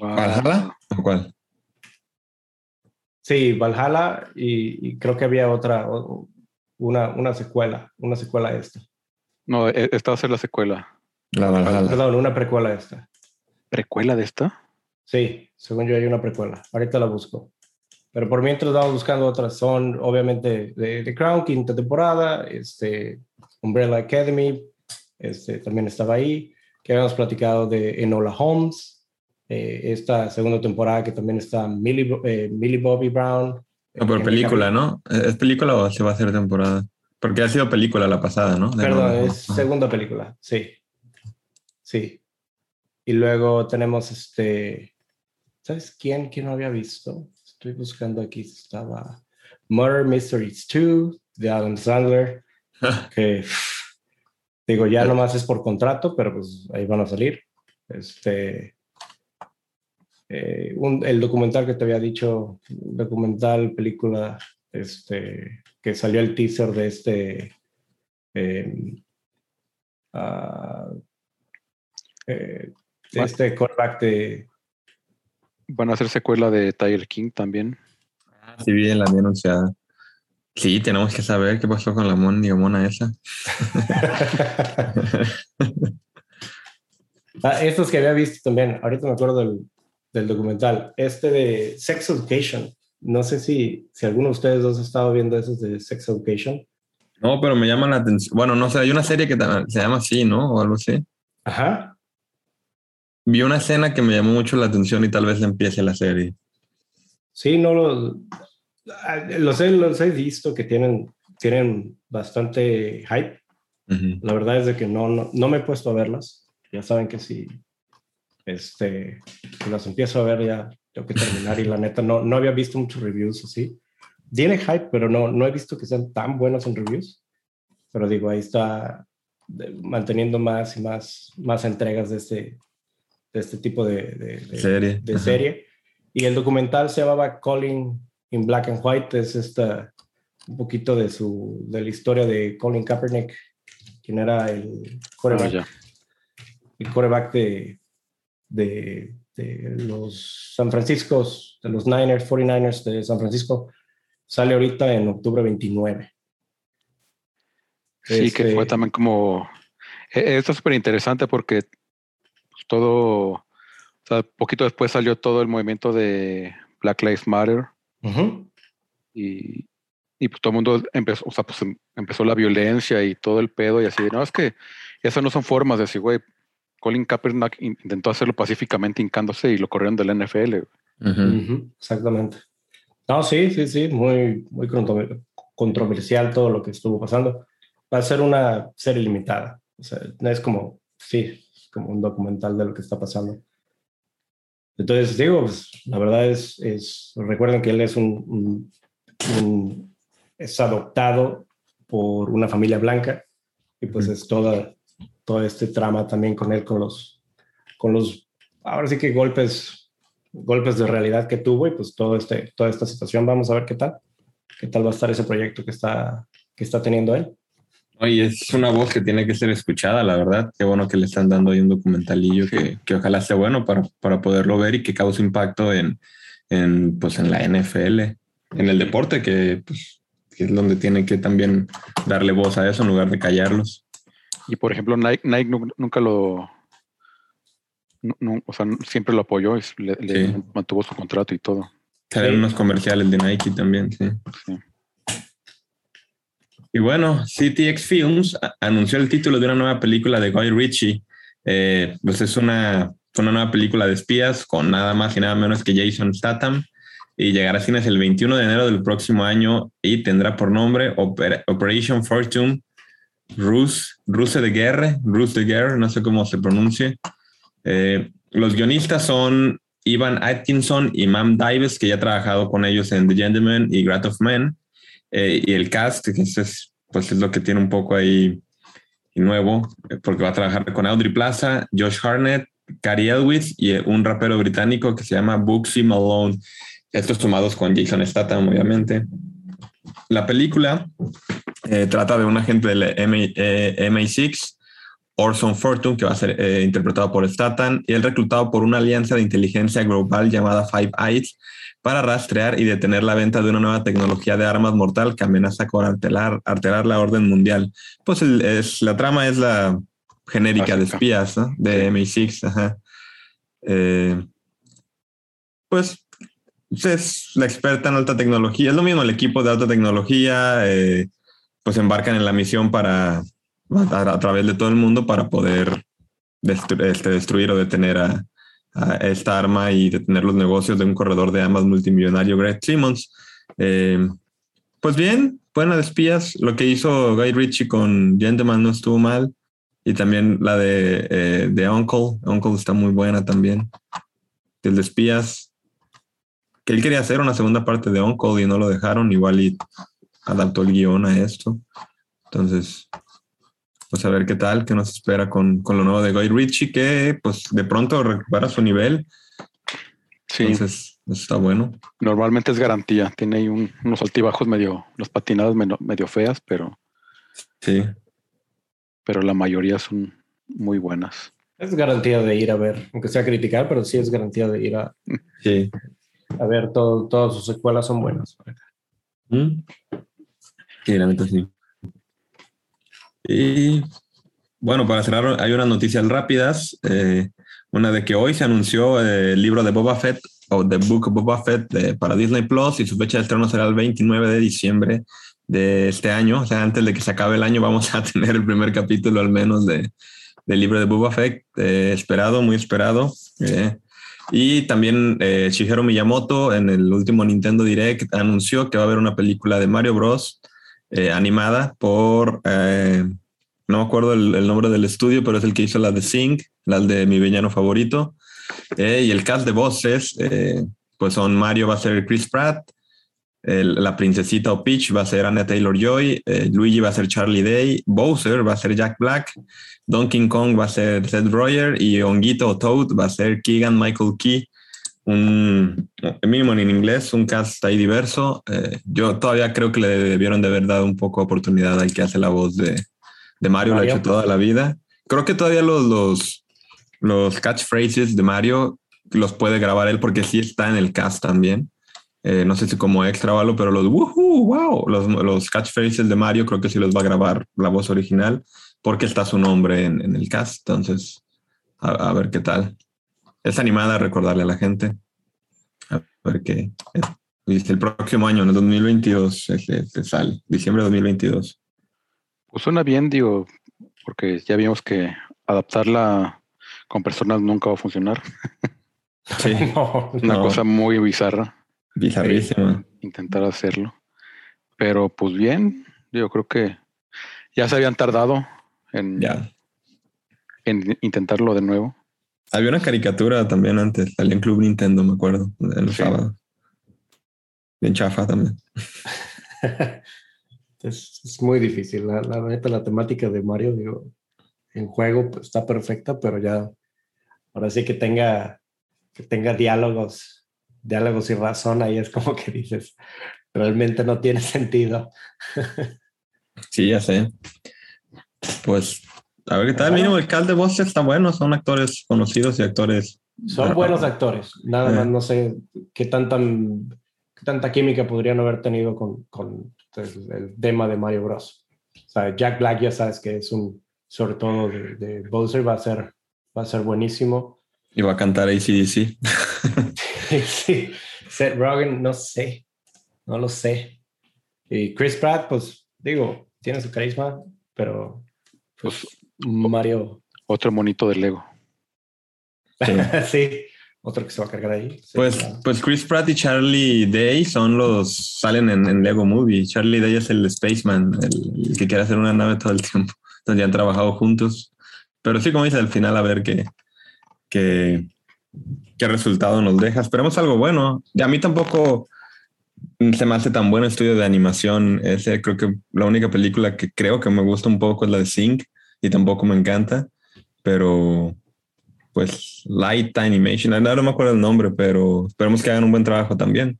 Va- ¿Valhalla? ¿O cuál? sí Valhalla y, y creo que había otra, una, una secuela, una secuela a esta. No, e- esta va a ser la secuela. La Valhalla. Perdón, una precuela a esta. ¿Precuela de esta? Sí, según yo hay una precuela. Ahorita la busco. Pero por mientras vamos buscando otras. Son obviamente de The Crown, quinta temporada, este, Umbrella Academy, este, también estaba ahí, que habíamos platicado de Enola Holmes, eh, esta segunda temporada que también está Millie, eh, Millie Bobby Brown. No, por Henry película, Cavill. ¿no? ¿Es película o se va a hacer temporada? Porque ha sido película la pasada, ¿no? De Perdón, es segunda película, sí. Sí. Y luego tenemos este. ¿Sabes quién? ¿Quién no había visto? Estoy buscando aquí. Estaba Murder Mysteries 2 de Adam Sandler. <laughs> que digo, ya nomás es por contrato, pero pues ahí van a salir. Este. eh, un- el documental que te había dicho, documental, película, este, que salió el teaser de este. eh, ah, eh, este callback de. Van a hacer secuela de Tiger King también. Sí, bien, la había anunciada. Sí, tenemos que saber qué pasó con la mon- mona esa. <laughs> Ah, estos que había visto también, ahorita me acuerdo del, del documental, este de Sex Education. No sé si, si alguno de ustedes dos ha estado viendo esos de Sex Education. No, pero me llama la atención. Bueno, no sé, hay una serie que se llama así, ¿no? O algo así. Ajá. Vi una escena que me llamó mucho la atención y tal vez empiece la serie. Sí, no ah, los he, los he visto que tienen, tienen bastante hype. Ujú. La verdad es de que no, no, no me he puesto a verlas. Ya saben que si, este, las empiezo a ver ya tengo que terminar y la neta no, no había visto muchos reviews así. Tiene hype, pero no, no he visto que sean tan buenos en reviews. Pero digo, ahí está manteniendo más y más, más entregas de este, de este tipo de, de- de- Serie. de serie. Y el documental se llamaba Calling in Black and White. Es esta, un poquito de, su, de la historia de Colin Kaepernick, quien era el Ah, quarterback, ya. el quarterback de, de, de los San Francisco, de los Niners, 49ers de San Francisco. Sale ahorita en octubre 29. Sí, que Este, fue también como. e- Esto es súper interesante porque pues, todo. O sea, poquito después salió todo el movimiento de Black Lives Matter ujú, y, y pues todo el mundo empezó, o sea, pues em- empezó la violencia y todo el pedo y así. No, es que esas no son formas de decir, güey. Colin Kaepernick in- intentó hacerlo pacíficamente hincándose y lo corrieron del NFL. güey. Ujú. ujú, exactamente. No, sí, sí, sí, muy, muy contro- controversial todo lo que estuvo pasando. Va a ser una serie limitada. O sea, es como, sí, es como un documental de lo que está pasando. Entonces, digo, pues, la verdad es, es, recuerden que él es un, un- un- es adoptado por una familia blanca y pues es toda, todo este trama también con él, con los, con los, ahora sí que golpes, golpes de realidad que tuvo y pues todo este, toda esta situación. Vamos a ver qué tal, qué tal va a estar ese proyecto que está, que está teniendo él. Oye, es una voz que tiene que ser escuchada, la verdad. Qué bueno que le están dando ahí un documentalillo Sí. que, que ojalá sea bueno para, para poderlo ver y que cause impacto en, en, pues, en la NFL, en el deporte, que, pues, que es donde tiene que también darle voz a eso en lugar de callarlos. Y por ejemplo, Nike, Nike nu- nunca lo. o sea, siempre lo apoyó y le, le Sí. mantuvo su contrato y todo. Salen Sí. unos comerciales de Nike también, sí. Sí. Y bueno, CTX Films anunció el título de una nueva película de Guy Ritchie. Eh, pues es una, una nueva película de espías con nada más y nada menos que Jason Statham y llegará a cines el 21 de enero del próximo año y tendrá por nombre Oper- Operation Fortune Ruse, Ruse de Guerre, Ruse de Guerre, no sé cómo se pronuncie. Eh, los guionistas son Ivan Atkinson y Mam Dives, que ya ha trabajado con ellos en The Gentleman y Grat of Men. Eh, y el cast, que es, pues es lo que tiene un poco ahí nuevo, eh, porque va a trabajar con Audrey Plaza, Josh Harnett, Cary Elwes y eh, un rapero británico que se llama Booksy Malone. Estos tomados con Jason Statham, obviamente. La película trata de un agente del MI, eh, MI6, Orson Fortune, que va a ser eh, interpretado por Statham, y él reclutado por una alianza de inteligencia global llamada Five Eyes para rastrear y detener la venta de una nueva tecnología de armas mortal que amenaza con alterar, alterar la orden mundial. Pues el- es, la trama es la genérica de espías, ¿no? De MI6, ajá. Eh, pues es la experta en alta tecnología. Es lo mismo el equipo de alta tecnología, eh, pues embarcan en la misión para a, a través de todo el mundo para poder destru- este, destruir o detener a, a esta arma y detener los negocios de un corredor de armas multimillonario, Greg Simmons. Eh, pues bien, buena de espías. Lo que hizo Guy Ritchie con Gentleman no estuvo mal. Y también la de, eh, de Uncle. Uncle está muy buena también. El de espías. Que él quería hacer una segunda parte de Uncle y no lo dejaron. Igual y adaptó el guion a esto. Entonces, pues a ver qué tal, qué nos espera con, con lo nuevo de Guy Ritchie, que pues de pronto recupera su nivel. Sí, Entonces, eso está bueno. normalmente es garantía. Tiene ahí un- unos altibajos medio, unas patinadas medio, medio feas, pero, Sí. pero la mayoría son muy buenas. Es garantía de ir a ver, aunque sea criticar, pero sí es garantía de ir a, Sí. a ver. Todo, todas sus secuelas son buenas. Mm. Sí, la neta sí. Y bueno, para cerrar, hay unas noticias rápidas. Eh, una de que hoy se anunció eh, el libro de Boba Fett o The Book of Boba Fett para Disney Plus y su fecha de estreno será el 29 de diciembre de este año. O sea, antes de que se acabe el año vamos a <laughs> tener el primer capítulo al menos de, del libro de Boba Fett. Eh, esperado, muy esperado. Y también Shigeru Miyamoto en el último Nintendo Direct anunció que va a haber una película de Mario Bros. Animada por no me acuerdo el, nombre del estudio, pero es el que hizo la de Sing, la de mi villano favorito. Eh, y el cast de voces, eh, pues son Mario va a ser Chris Pratt, la princesita o Peach va a ser Anna Taylor Joy, eh, Luigi va a ser Charlie Day, Bowser va a ser Jack Black, Donkey Kong va a ser Seth Roger y Honguito o Toad va a ser Keegan Michael Key. Un mínimo en inglés, un cast ahí diverso. yo todavía creo que le debieron de haber dado un poco de oportunidad al que hace la voz de, de Mario, lo ha hecho toda la vida. Creo que todavía los, los, los catchphrases de Mario los puede grabar él porque sí está en el cast también. Eh, no sé si como extra o algo, pero los wow, los, los catchphrases de Mario creo que sí los va a grabar la voz original porque está su nombre en, el cast. Entonces, a, ver qué tal. Es animada a recordarle a la gente. A ver qué. el próximo año, en el 2022, se sale, diciembre de 2022. Pues suena bien, digo, porque ya vimos que adaptarla con personas nunca va a funcionar. <laughs> Sí, <laughs> Una cosa muy bizarra. Bizarrísima. Intentar hacerlo. Pero pues bien, yo creo que ya se habían tardado en, en intentarlo de nuevo. Había una caricatura también antes, salía en Club Nintendo, me acuerdo, en los sábados. Bien chafa también. <laughs> Es, muy difícil. La, la neta, la temática de Mario, digo, en juego pues, está perfecta, pero ya ahora sí que tenga, que tenga diálogos, diálogos y razón, ahí es como que dices, realmente no tiene <laughs> sentido. sí, ya sé. Pues, a ver qué tal. Mínimo, el cal de voz está bueno, son actores conocidos y actores. Son buenos actores, nada más no sé qué, tan, qué tanta química podrían haber tenido con, con el, tema de Mario Bros. O sea, Jack Black ya sabes que es un, sobre todo de, Bowser, va a ser, va a ser buenísimo. Y va a cantar ACDC. <laughs> sí, Seth Rogen, no sé, no lo sé. Y Chris Pratt, pues digo, tiene su carisma, pero pues, Mario. Otro monito de Lego. <laughs> sí, otro que se va a cargar ahí. Pues, pues Chris Pratt y Charlie Day son los, salen en, Lego Movie. Charlie Day es el Spaceman, el, que quiere hacer una nave todo el tiempo. Entonces ya han trabajado juntos. Pero sí, como dice, al final a ver qué, qué, qué resultado nos deja. Esperemos algo bueno. Y a mí tampoco se me hace tan buen estudio de animación. Ese creo que la única película que creo que me gusta un poco es la de Sync y tampoco me encanta. Pero pues Light Animation, no, me acuerdo el nombre, pero esperemos que hagan un buen trabajo también.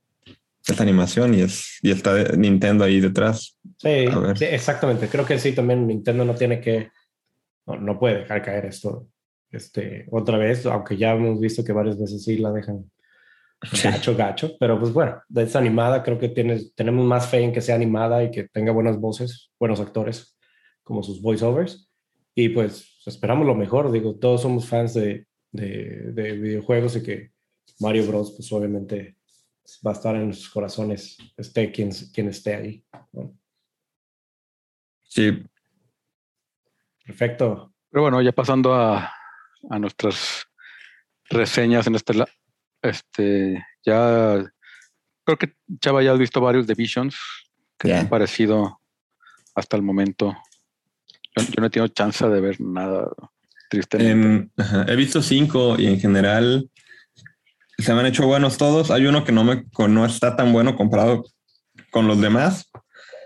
Esta animación y, es, y está Nintendo ahí detrás. Sí, exactamente. Creo que sí, también Nintendo no tiene que, no, puede dejar caer esto este, otra vez, aunque ya hemos visto que varias veces sí la dejan gacho, gacho, pero pues bueno, es animada, creo que tienes, tenemos más fe en que sea animada y que tenga buenas voces, buenos actores, como sus voiceovers. Y pues esperamos lo mejor, digo, todos somos fans de, de, videojuegos y que Mario Bros, pues obviamente va a estar en nuestros corazones, esté quien, quien esté ahí. Sí. Perfecto. Pero bueno, ya pasando a, a nuestras reseñas en este, este, ya creo que Chava ya has visto varios de Visions que han parecido hasta el momento yo, no he tenido chance de ver nada, tristemente. he visto cinco y en general se me han hecho buenos todos. Hay uno que no, me, no está tan bueno comparado con los demás,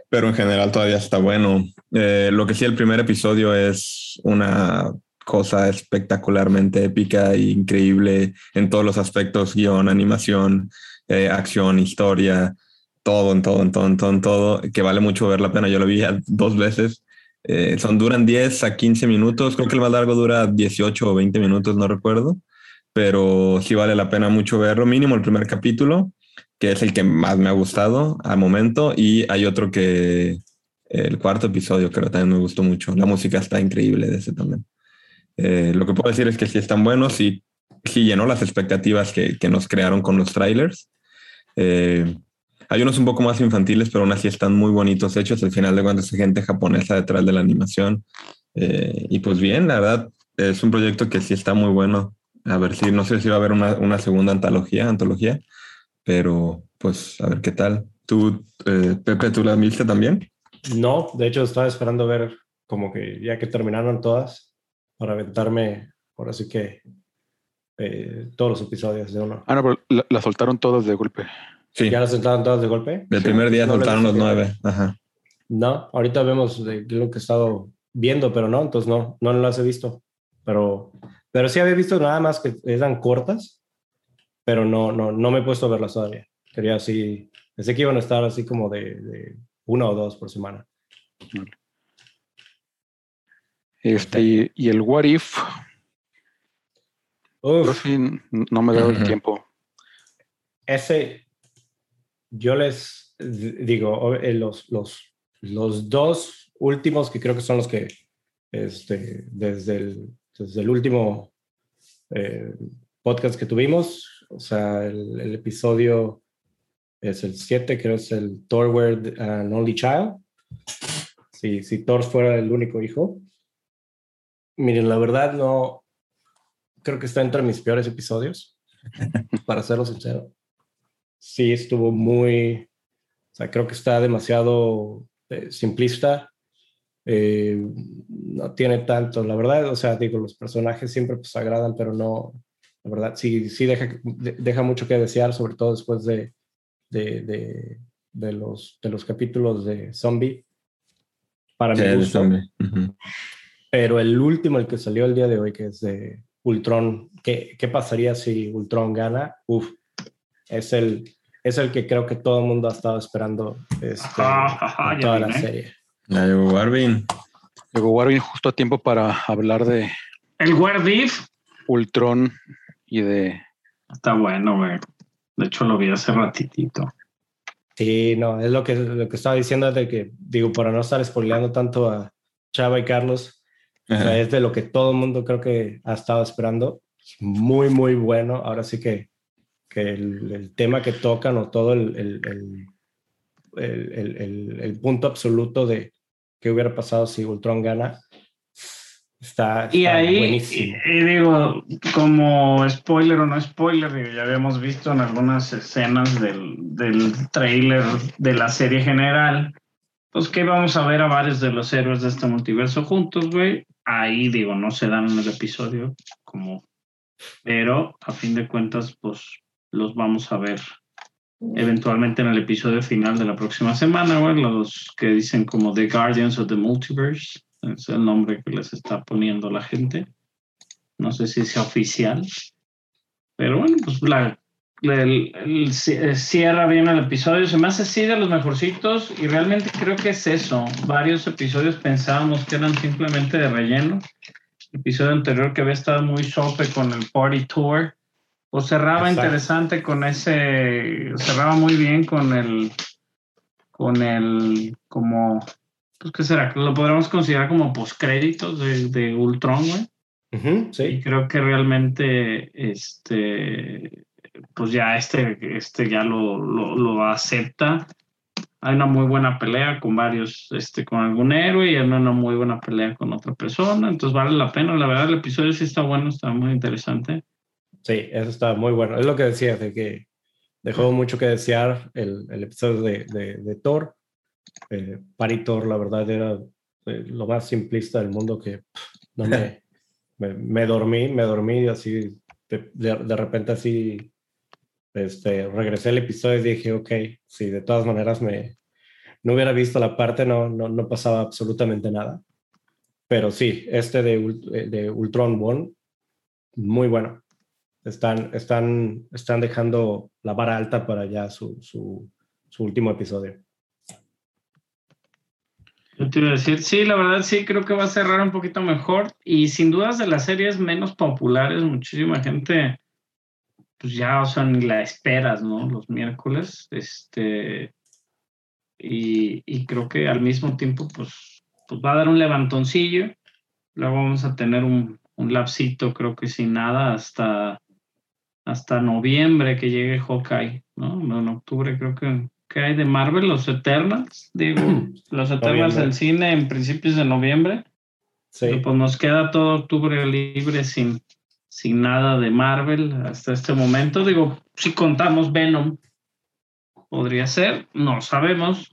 pero en general todavía está bueno. Eh, lo que sí, el primer episodio es una cosa espectacularmente épica e increíble en todos los aspectos, guion, animación, eh, acción, historia, todo, en todo, en todo, en todo, en todo, que vale mucho ver la pena. Yo lo vi dos veces eh, son, duran 10 a 15 minutos, creo que el más largo dura 18 o 20 minutos, no recuerdo, pero sí vale la pena mucho verlo, mínimo el primer capítulo, que es el que más me ha gustado al momento, y hay otro que, el cuarto episodio, creo también me gustó mucho. La música está increíble de ese también. Eh, lo que puedo decir es que sí están buenos y sí llenó las expectativas que, que nos crearon con los trailers. Eh, hay unos un poco más infantiles, pero aún así están muy bonitos hechos. Al final de cuentas, hay gente japonesa detrás de la animación. Eh, y pues bien, la verdad, es un proyecto que sí está muy bueno. A ver si, no sé si va a haber una, una segunda antología, antología, pero pues a ver qué tal. ¿Tú, eh, Pepe, tú la viste también? No, de hecho estaba esperando ver como que ya que terminaron todas para aventarme, ahora sí que eh, todos los episodios de uno. Ah, no, pero la, la soltaron todas de golpe. Sí. ¿Ya las soltaron todas de golpe? El primer día No soltaron los nueve. Ajá. No, ahorita vemos de lo que he estado viendo, pero no, entonces no, no las he visto. Pero, pero sí había visto nada más que eran cortas, pero no, no, no me he puesto a verlas todavía. Quería así, pensé que iban a estar así como de, de una o dos por semana. Este, y, y el What If, yo Uf, sí no me he dado el tiempo. ese, yo les digo, eh, los, los, los dos últimos que creo que son los que, este, desde el, desde el último eh, podcast que tuvimos, o sea, el, episodio es el 7, creo es el Thor Were an Only Child. Si, si Thor fuera el único hijo. Miren, la verdad no, creo que está entre mis peores episodios, para serlo sincero. Sí, estuvo muy, o sea, creo que está demasiado eh, simplista. Eh, no tiene tanto, la verdad, o sea, digo, los personajes siempre pues agradan, pero no, la verdad, sí, sí deja, de- deja mucho que desear, sobre todo después de, de, de, de los, de los capítulos de Zombie. Para Sí, mi el gusto. zombie. Ujú. Pero el último, el que salió el día de hoy, que es de Ultron, ¿qué, qué pasaría si Ultron gana? Uf, es el, es el que creo que todo el mundo ha estado esperando este, Ajá, en ya toda la vine. serie. Ya llegó Warvin. Llegó Warwin justo a tiempo para hablar de El Word If Ultron y de está bueno, güey. De hecho, lo vi hace ratitito. Sí, no, es lo que, lo que estaba diciendo de que, digo, para no estar spoileando tanto a Chava y Carlos, o sea, Ajá. es de lo que todo el mundo creo que ha estado esperando. Muy, muy bueno. Ahora sí que, que el, el tema que tocan o todo el, el, el, punto absoluto de qué hubiera pasado si Ultron gana está, Y está ahí, y, buenísimo. y digo, como spoiler o no spoiler, digo, ya habíamos visto en algunas escenas del, del trailer de la serie general, pues que vamos a ver a varios de los héroes de este multiverso juntos, güey. Ahí, digo, no se dan en el episodio, como, pero a fin de cuentas, pues los vamos a ver eventualmente en el episodio final de la próxima semana, güey, los que dicen como The Guardians of the Multiverse, es el nombre que les está poniendo la gente. No sé si sea oficial, pero bueno, pues la, el- ci- cierra bien el episodio, se me hace así de los mejorcitos y realmente creo que es eso. Varios episodios pensábamos que eran simplemente de relleno. El episodio anterior que había estado muy sope con el Party Tour, o cerraba Exacto. interesante con ese, cerraba muy bien con el, con el, como, pues qué será, lo podríamos considerar como postcréditos de, de Ultron, güey. Ujú, Y sí, creo que realmente, este, pues ya este, este ya lo, lo, lo acepta. Hay una muy buena pelea con varios, este, con algún héroe y hay una muy buena pelea con otra persona. Entonces vale la pena. La verdad, el episodio sí está bueno, está muy interesante. Sí, eso está muy bueno. Es lo que decía, de que dejó mucho que desear el, el episodio de, de, de Thor. Eh, Party Thor, la verdad, era eh, lo más simplista del mundo que pff, no me, <laughs> me, me dormí, me dormí y así, de, de, repente así, este, regresé al episodio y dije, ok, si de todas maneras me, no hubiera visto la parte, no, no, no pasaba absolutamente nada. Pero sí, este de, eh, de Ultron One, muy bueno. Están, están, están dejando la vara alta para ya su, su, su último episodio. Yo te iba a decir, sí, la verdad sí creo que va a cerrar un poquito mejor y sin dudas de las series menos populares, muchísima gente, pues ya, o sea, ni la esperas, ¿no? Los miércoles, este, y, y creo que al mismo tiempo, pues, pues va a dar un levantoncillo. Luego vamos a tener un, un lapsito, creo que sin nada, hasta, hasta noviembre que llegue Hawkeye, ¿no? En octubre creo que, que hay de Marvel, los Eternals, digo, <clears throat> los Eternals en cine en principios de noviembre. Sí. Pero, Pues nos queda todo octubre libre sin, sin nada de Marvel hasta este momento. Digo, si contamos Venom, podría ser, no sabemos.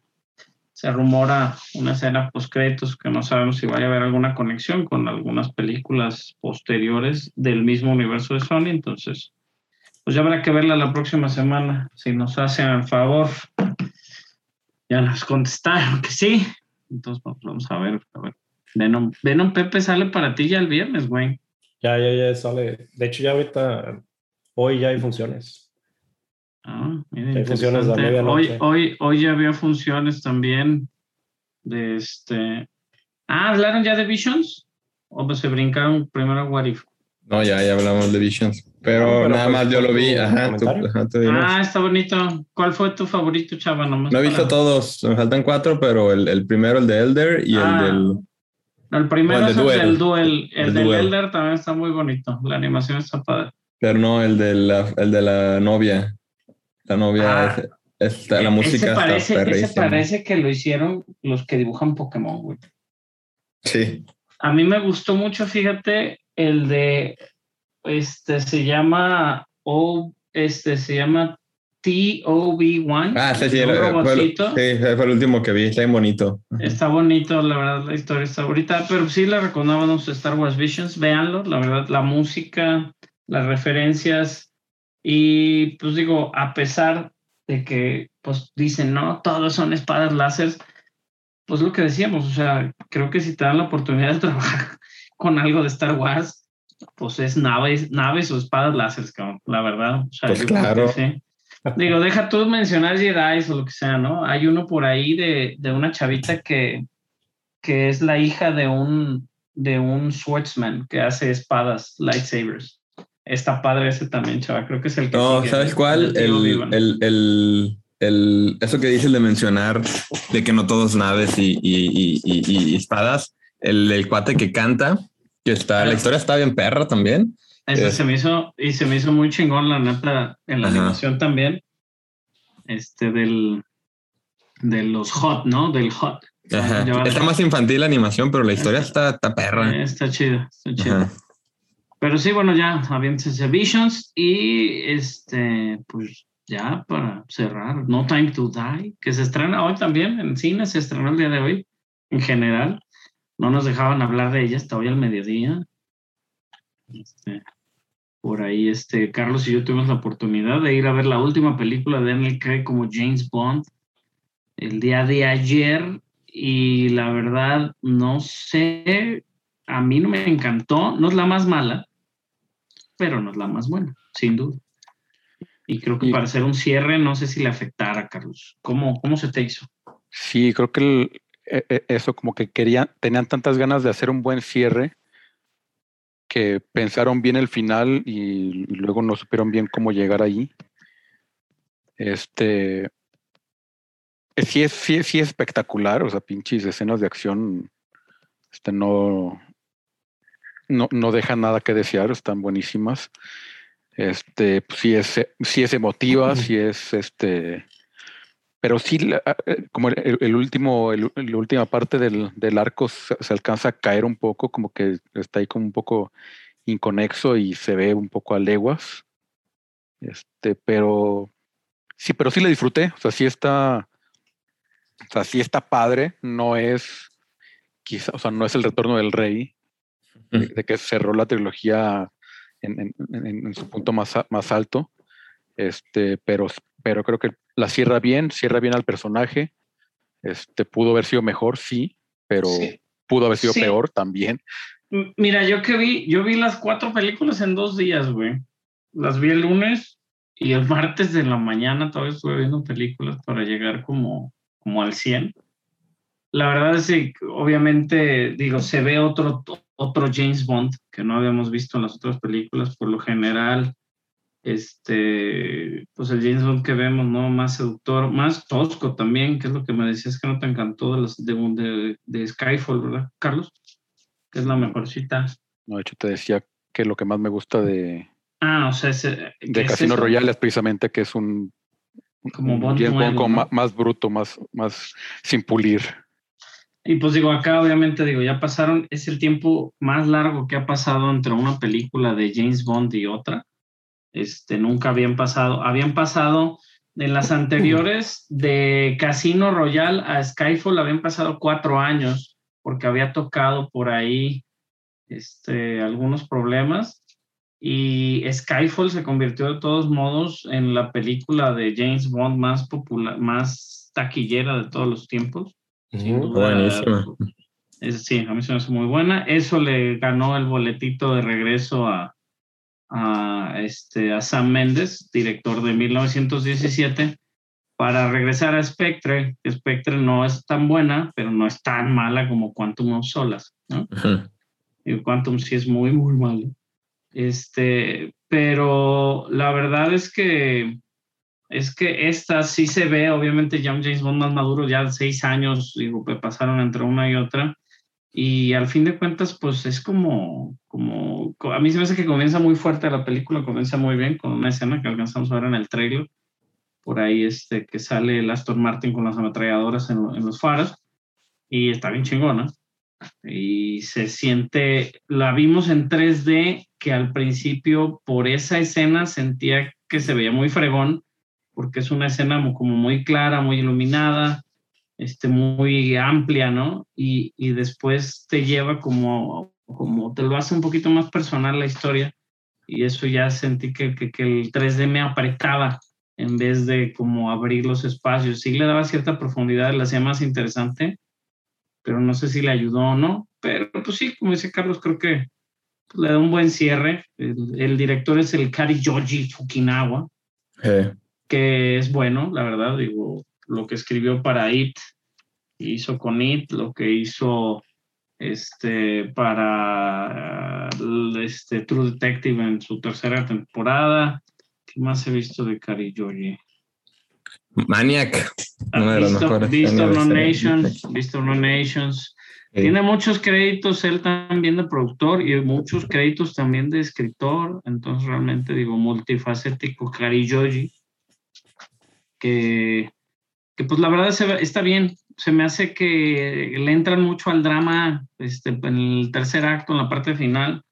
Se rumora una escena post créditos que no sabemos si vaya a haber alguna conexión con algunas películas posteriores del mismo universo de Sony. Entonces, pues ya habrá que verla la próxima semana. Si nos hacen el favor, ya nos contestaron que sí. Entonces, pues, vamos a ver. A ver. Venom, Venom Pepe sale para ti ya el viernes, güey. Ya, ya, ya sale. De hecho, ya ahorita, hoy ya hay funciones. Ah, mira, Hay funciones medianoche. Hoy, hoy, hoy ya había funciones también de este. Ah, ¿hablaron ya de Visions? ¿O pues se brincaron primero a What If? No, ya, ya hablamos de Visions. Pero, pero nada pues, más yo ¿cuál lo vi. Ajá, tú, ajá, tú dinos. Ah, está bonito. ¿Cuál fue tu favorito, chava? Nomás no he visto para- todos, me faltan cuatro, pero el, el primero, el de Elder y Ah, el del. El primero el de es el Duel. del Duel. El, El del Duel. Elder también está muy bonito. La animación está padre. Pero no, el de la, el de la novia. La novia, Ah. es- está- la música ese está parece, ese perrísima. parece que lo hicieron los que dibujan Pokémon, güey. Sí. A mí me gustó mucho, fíjate, el de este se llama O, este se llama TOB1. Ah, sí, sí, el- fue, sí, fue el último que vi, está bien bonito. Está bonito, la verdad, la historia está bonita, pero sí le recomendamos Star Wars Visions, véanlo, la verdad, la música, las referencias y pues digo, a pesar de que pues dicen, no, todos son espadas láser, pues lo que decíamos, o sea, creo que si te dan la oportunidad de <laughs> trabajar con algo de Star Wars, pues es naves, naves o espadas láser, cabrón, la verdad. O sea, Pues yo creo que claro. sí. Digo, deja tú mencionar Jedi o lo que sea, ¿no? Hay uno por ahí de, de una chavita que, que es la hija de un, de un swordsman que hace espadas, lightsabers. Está padre ese también, chaval. Creo que es el que No, sigue, ¿sabes cuál? El, el, el, el- eso que dices de mencionar de que no todos naves y, y, y, y- y espadas. El, el cuate que canta, que está, la historia está bien perra también. Eh. se me hizo, y se me hizo muy chingón, la neta, en la Ajá. animación también. Este del de los hot, ¿no? Del hot. Ajá. Está más infantil la animación, pero la historia está, está perra. Eh, está chido, está chido. Ajá. Pero sí, bueno, ya aviéntense Visions y este, pues ya para cerrar, No Time to Die, que se estrena hoy también en cine, se estrenó el día de hoy en general. No nos dejaban hablar de ella hasta hoy al mediodía. Este, por ahí, este, Carlos y yo tuvimos la oportunidad de ir a ver la última película de Daniel Craig como James Bond el día de ayer y la verdad no sé, a mí no me encantó, no es la más mala, pero no es la más buena, sin duda. Y creo que para hacer un cierre, no sé si le afectara, Carlos. ¿Cómo, cómo se te hizo? Sí, creo que el- eso como que querían, tenían tantas ganas de hacer un buen cierre que pensaron bien el final y, y luego no supieron bien cómo llegar ahí. Este eh, sí es, sí, es- sí es espectacular, o sea, pinches escenas de acción, este no, no, no dejan nada que desear, están buenísimas. Este, pues, sí es, sí es emotiva, sí es este pero sí, la- eh, como el, el- último, el- la última parte del, del arco se, se alcanza a caer un poco, como que está ahí como un poco inconexo y se ve un poco a leguas. Este, pero sí, pero sí le disfruté. O sea, sí está, o sea, sí está padre. No es, quizá, o sea, no es el retorno del rey, de, de que cerró la trilogía en, en- en- en su punto más, más alto. Este, pero, pero creo que la cierra bien, cierra bien al personaje. Este, pudo haber sido mejor, sí, pero Sí. pudo haber sido Sí. peor también. Mira, yo que vi, yo vi las cuatro películas en dos días, güey. Las vi el lunes y el martes de la mañana todavía estuve viendo películas para llegar como, como al 100. La verdad es que obviamente, digo, se ve otro, otro James Bond que no habíamos visto en las otras películas. Por lo general, este, pues el James Bond que vemos, ¿no? Más seductor, más tosco también, que es lo que me decías que no te encantó de, los, de, de, de Skyfall, ¿verdad, Carlos? Que es la mejorcita. No, de hecho te decía que lo que más me gusta de, Ah, o sea, ese, ¿qué de es Casino eso? Royale es precisamente que es un, Como un Bond James Bond ¿no? ma- más bruto, más, más sin pulir. Y pues digo, acá obviamente digo, ya pasaron, es el tiempo más largo que ha pasado entre una película de James Bond y otra. Este, nunca habían pasado, habían pasado en las anteriores de Casino Royale a Skyfall, habían pasado cuatro años, porque había tocado por ahí este, algunos problemas. Y Skyfall se convirtió de todos modos en la película de James Bond más popular, más taquillera de todos los tiempos. Sin Ujú. duda, Buenísima. es- sí, a mí se me hace muy buena. Eso le ganó el boletito de regreso a, a, este, a Sam Mendes, director de 1917, para regresar a Spectre. Spectre no es tan buena, pero no es tan mala como Quantum of Solace. ¿no? Y Quantum sí es muy, muy malo. Este, pero la verdad es que es que esta sí se ve, obviamente ya un James Bond más maduro, ya seis años, digo, que pasaron entre una y otra. Y al fin de cuentas, pues es como, como, a mí se me hace que comienza muy fuerte la película, comienza muy bien con una escena que alcanzamos a ver en el trailer. Por ahí este, que sale el Aston Martin con las ametralladoras en, lo- en los faros. Y está bien chingona y se siente, la vimos en 3D, que al principio por esa escena sentía que se veía muy fregón, porque es una escena como muy clara, muy iluminada, este, muy amplia, ¿no? Y, y después te lleva como, como, te lo hace un poquito más personal la historia, y eso ya sentí que, que, que el 3D me apretaba en vez de como abrir los espacios. Sí le daba cierta profundidad, la hacía más interesante, pero no sé si le ayudó o no. Pero pues sí, como dice Carlos, creo que pues, le da un buen cierre. El, el director es el Kari Yoji Fukinawa, Eh, que es bueno, la verdad, digo, lo que escribió para It, hizo con It, lo que hizo este para este True Detective en su tercera temporada. ¿Qué más he visto de Kari Yoji? Maniac. De las Visto, mejores Visto series No Nations, Visto No Nations. Tiene muchos créditos él también de productor y muchos créditos también de escritor, entonces realmente digo multifacético Kari Yoji, que, que pues la verdad se está bien, se me hace que le entran mucho al drama este, en el tercer acto, en la parte final,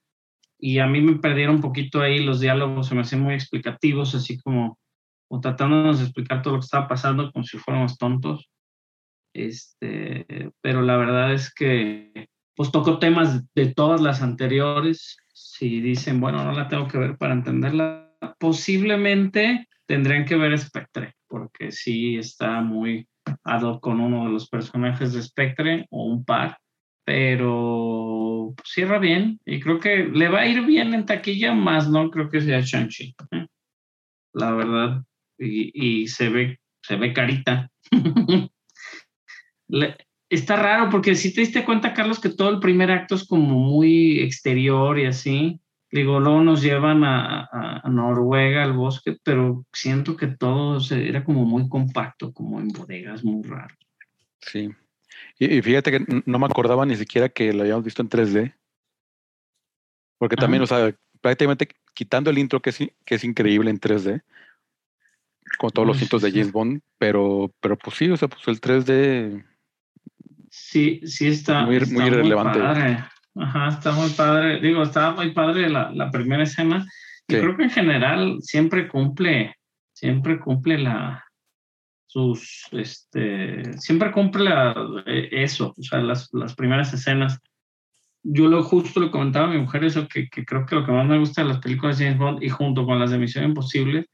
y a mí me perdieron un poquito ahí los diálogos, se me hacían muy explicativos, así como, o tratándonos de explicar todo lo que estaba pasando como si fuéramos tontos. Este, pero la verdad es que pues tocó temas de todas las anteriores. Si dicen, bueno, no la tengo que ver para entenderla, posiblemente tendrían que ver Spectre, porque sí está muy ad con uno de los personajes de Spectre o un par, pero cierra bien y creo que le va a ir bien en taquilla, más no creo que sea Shang-Chi. ¿eh? La verdad, y, se ve, se ve carita. <laughs> Está raro porque si te diste cuenta, Carlos, que todo el primer acto es como muy exterior y así. Digo, luego nos llevan a, a- a Noruega, al bosque, pero siento que todo se- era como muy compacto, como en bodegas, muy raro. Sí. Y, y fíjate que no me acordaba ni siquiera que lo habíamos visto en 3D. Porque también, o sea, prácticamente quitando el intro que es, que es increíble en 3D, con todos los cintos de sí. James Bond, pero, pero pues sí, o sea, pues el 3D, Sí, sí está Muy- está muy relevante. padre. Ajá, está muy padre. Digo, estaba muy padre la, la primera escena. Sí. creo que en general siempre cumple, siempre cumple la sus, este, siempre cumple la, eh, eso, o sea, las, las primeras escenas. Yo lo justo le comentaba a mi mujer eso, que, que creo que lo que más me gusta de las películas de James Bond y junto con las de Misión Imposible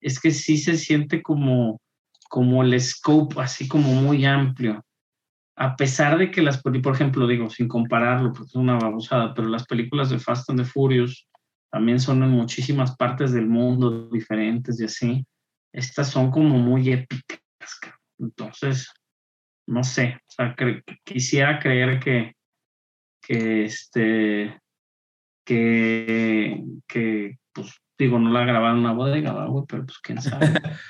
es que sí se siente como, como el scope, así como muy amplio a pesar de que las, por ejemplo, digo, sin compararlo, porque es una babosada, pero las películas de Fast and the Furious también son en muchísimas partes del mundo diferentes y así. Estas son como muy épicas. Entonces, no sé, o sea, cre- quisiera creer que, que este, que, que pues, Digo, no la grabaron en una bodega, ¿verdad, güey, pero pues quién sabe. <laughs>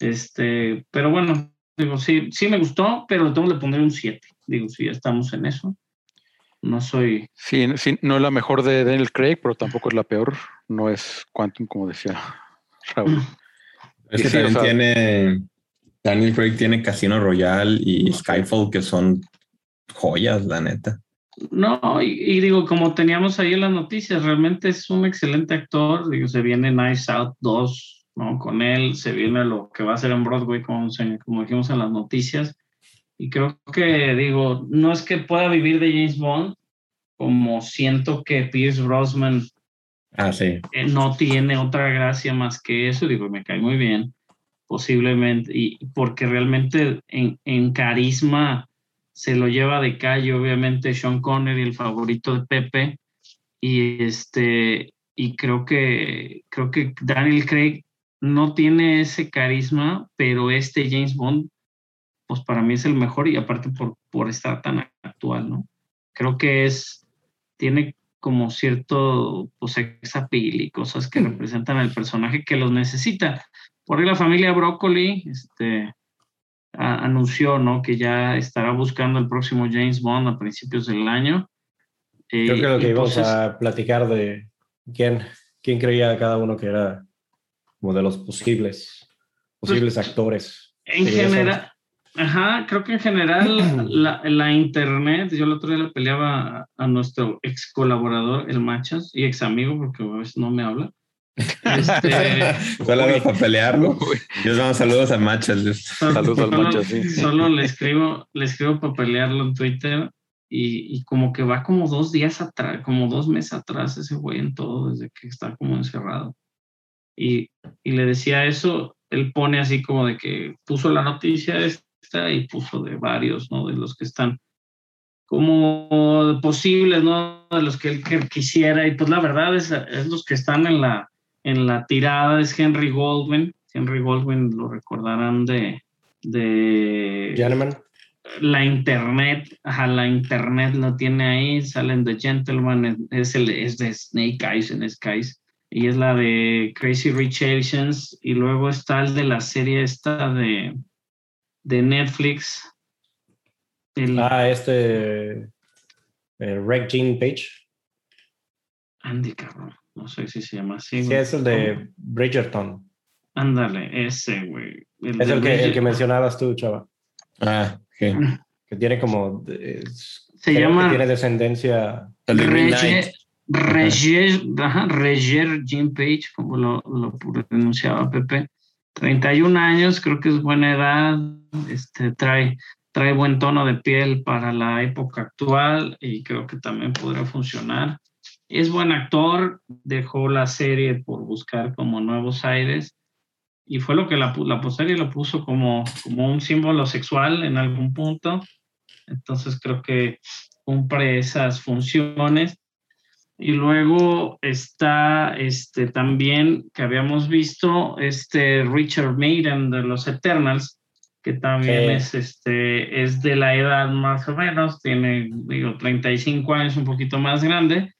este, pero bueno, digo, sí, sí me gustó, pero le tengo que poner un 7. Digo, sí, ya estamos en eso. No soy. Sí, sí, no es la mejor de Daniel Craig, pero tampoco es la peor. No es Quantum, como decía Raúl. Es que Sí, o también sea- tiene. Daniel Craig tiene Casino Royale y Skyfall, que son joyas, la neta. No, y, y digo, como teníamos ahí en las noticias, realmente es un excelente actor. Digo, se viene Nice Out 2, ¿no? Con él, se viene lo que va a ser en Broadway, como, como dijimos en las noticias. Y creo que, digo, no es que pueda vivir de James Bond, como siento que Pierce Brosnan Ah, sí. eh, no tiene otra gracia más que eso, digo, me cae muy bien, posiblemente, y porque realmente en, en carisma se lo lleva de calle, obviamente, Sean Connery, el favorito de Pepe, y este, y creo que, creo que Daniel Craig no tiene ese carisma, pero este James Bond, pues para mí es el mejor, y aparte por, por estar tan actual, ¿no? Creo que es, tiene como cierto pues sex appeal y cosas que representan al personaje que los necesita. Por ahí la familia Broccoli este, a- anunció ¿no? que ya estará buscando el próximo James Bond a principios del año. Eh, Creo que íbamos pues, es- a platicar de quién, quién creía cada uno que era como de los posibles, posibles actores. En general, ajá, creo que en general <clears throat> la, la internet, yo el otro día le peleaba a, a nuestro ex colaborador, el Machas, y ex amigo, porque a veces no me habla. <laughs> Este, Solo Uy. para pelearlo. Uy, Yo damos saludos a Machas. Saludos al solo, Manchas, sí. solo le escribo, le escribo para pelearlo en Twitter y, y como que va como dos días atrás, como dos meses atrás ese güey en todo, desde que está como encerrado. Y, y le decía eso, él pone así como de que puso la noticia esta y puso de varios, ¿no? De los que están como posibles, ¿no? De los que él que- quisiera. Y pues la verdad es, es los que están en la, en la tirada, es Henry Goldwyn. Henry Goldwyn lo recordarán de, de Gentleman. la internet, ajá, la internet lo tiene ahí, salen The Gentleman, es, es el, es de Snake Eyes en Skies, y es la de Crazy Rich Asians, y luego está el de la serie esta de, de Netflix, el Ah, este. eh, Reg Jean Page. Andy, cabrón, no sé si se llama así. Sí, güey. es el de Bridgerton. Ándale, ese, güey. Es el que, el que mencionabas tú, chava. Ah, sí. Que tiene como. es- Se creo que llama tiene descendencia. El de Green Knight. Reger Jim Page, como lo, lo pronunciaba Pepe. 31 años, creo que es buena edad, este, trae, trae buen tono de piel para la época actual y creo que también podría funcionar. Es buen actor, dejó la serie por buscar como nuevos aires y fue lo que la, la serie lo puso como, como un símbolo sexual en algún punto. Entonces creo que cumple esas funciones. Y luego está este también que habíamos visto este Richard Maiden de los Eternals, que también Sí. es este es de la edad más o menos, tiene digo 35 años, un poquito más grande,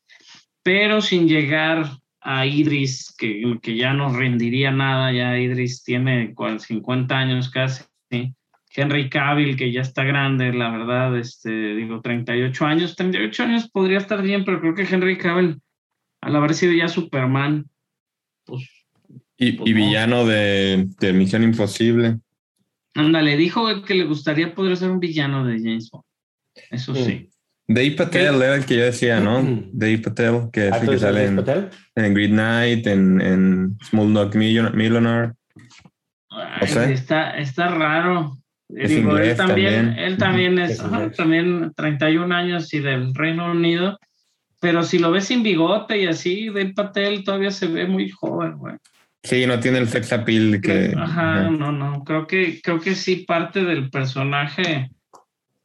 pero sin llegar a Idris, que, que ya no rendiría nada, ya Idris tiene cual- 50 años casi. Henry Cavill, que ya está grande, la verdad, este, digo, 38 años. 38 años podría estar bien, pero creo que Henry Cavill, al haber sido ya Superman, pues, Y, Pues y no. villano de, de Misión Imposible. ándale, dijo que le gustaría poder ser un villano de James Bond. Eso Mm. sí. Dave Patel era el que yo decía, ¿no? Mm. Dave Patel, que es Ah, el ¿tú que sale en, Patel? en Green Knight, en, en Small Dog Million- Millionaire. Ay, sé. Está, está raro. Es Digo, él también, también. él también es, Es ajá, también 31 años y del Reino Unido. Pero si lo ves sin bigote y así, Dave Patel todavía se ve muy joven, güey. Sí, no tiene el sex appeal que. Ajá, ajá. no, no, creo que, creo que sí parte del personaje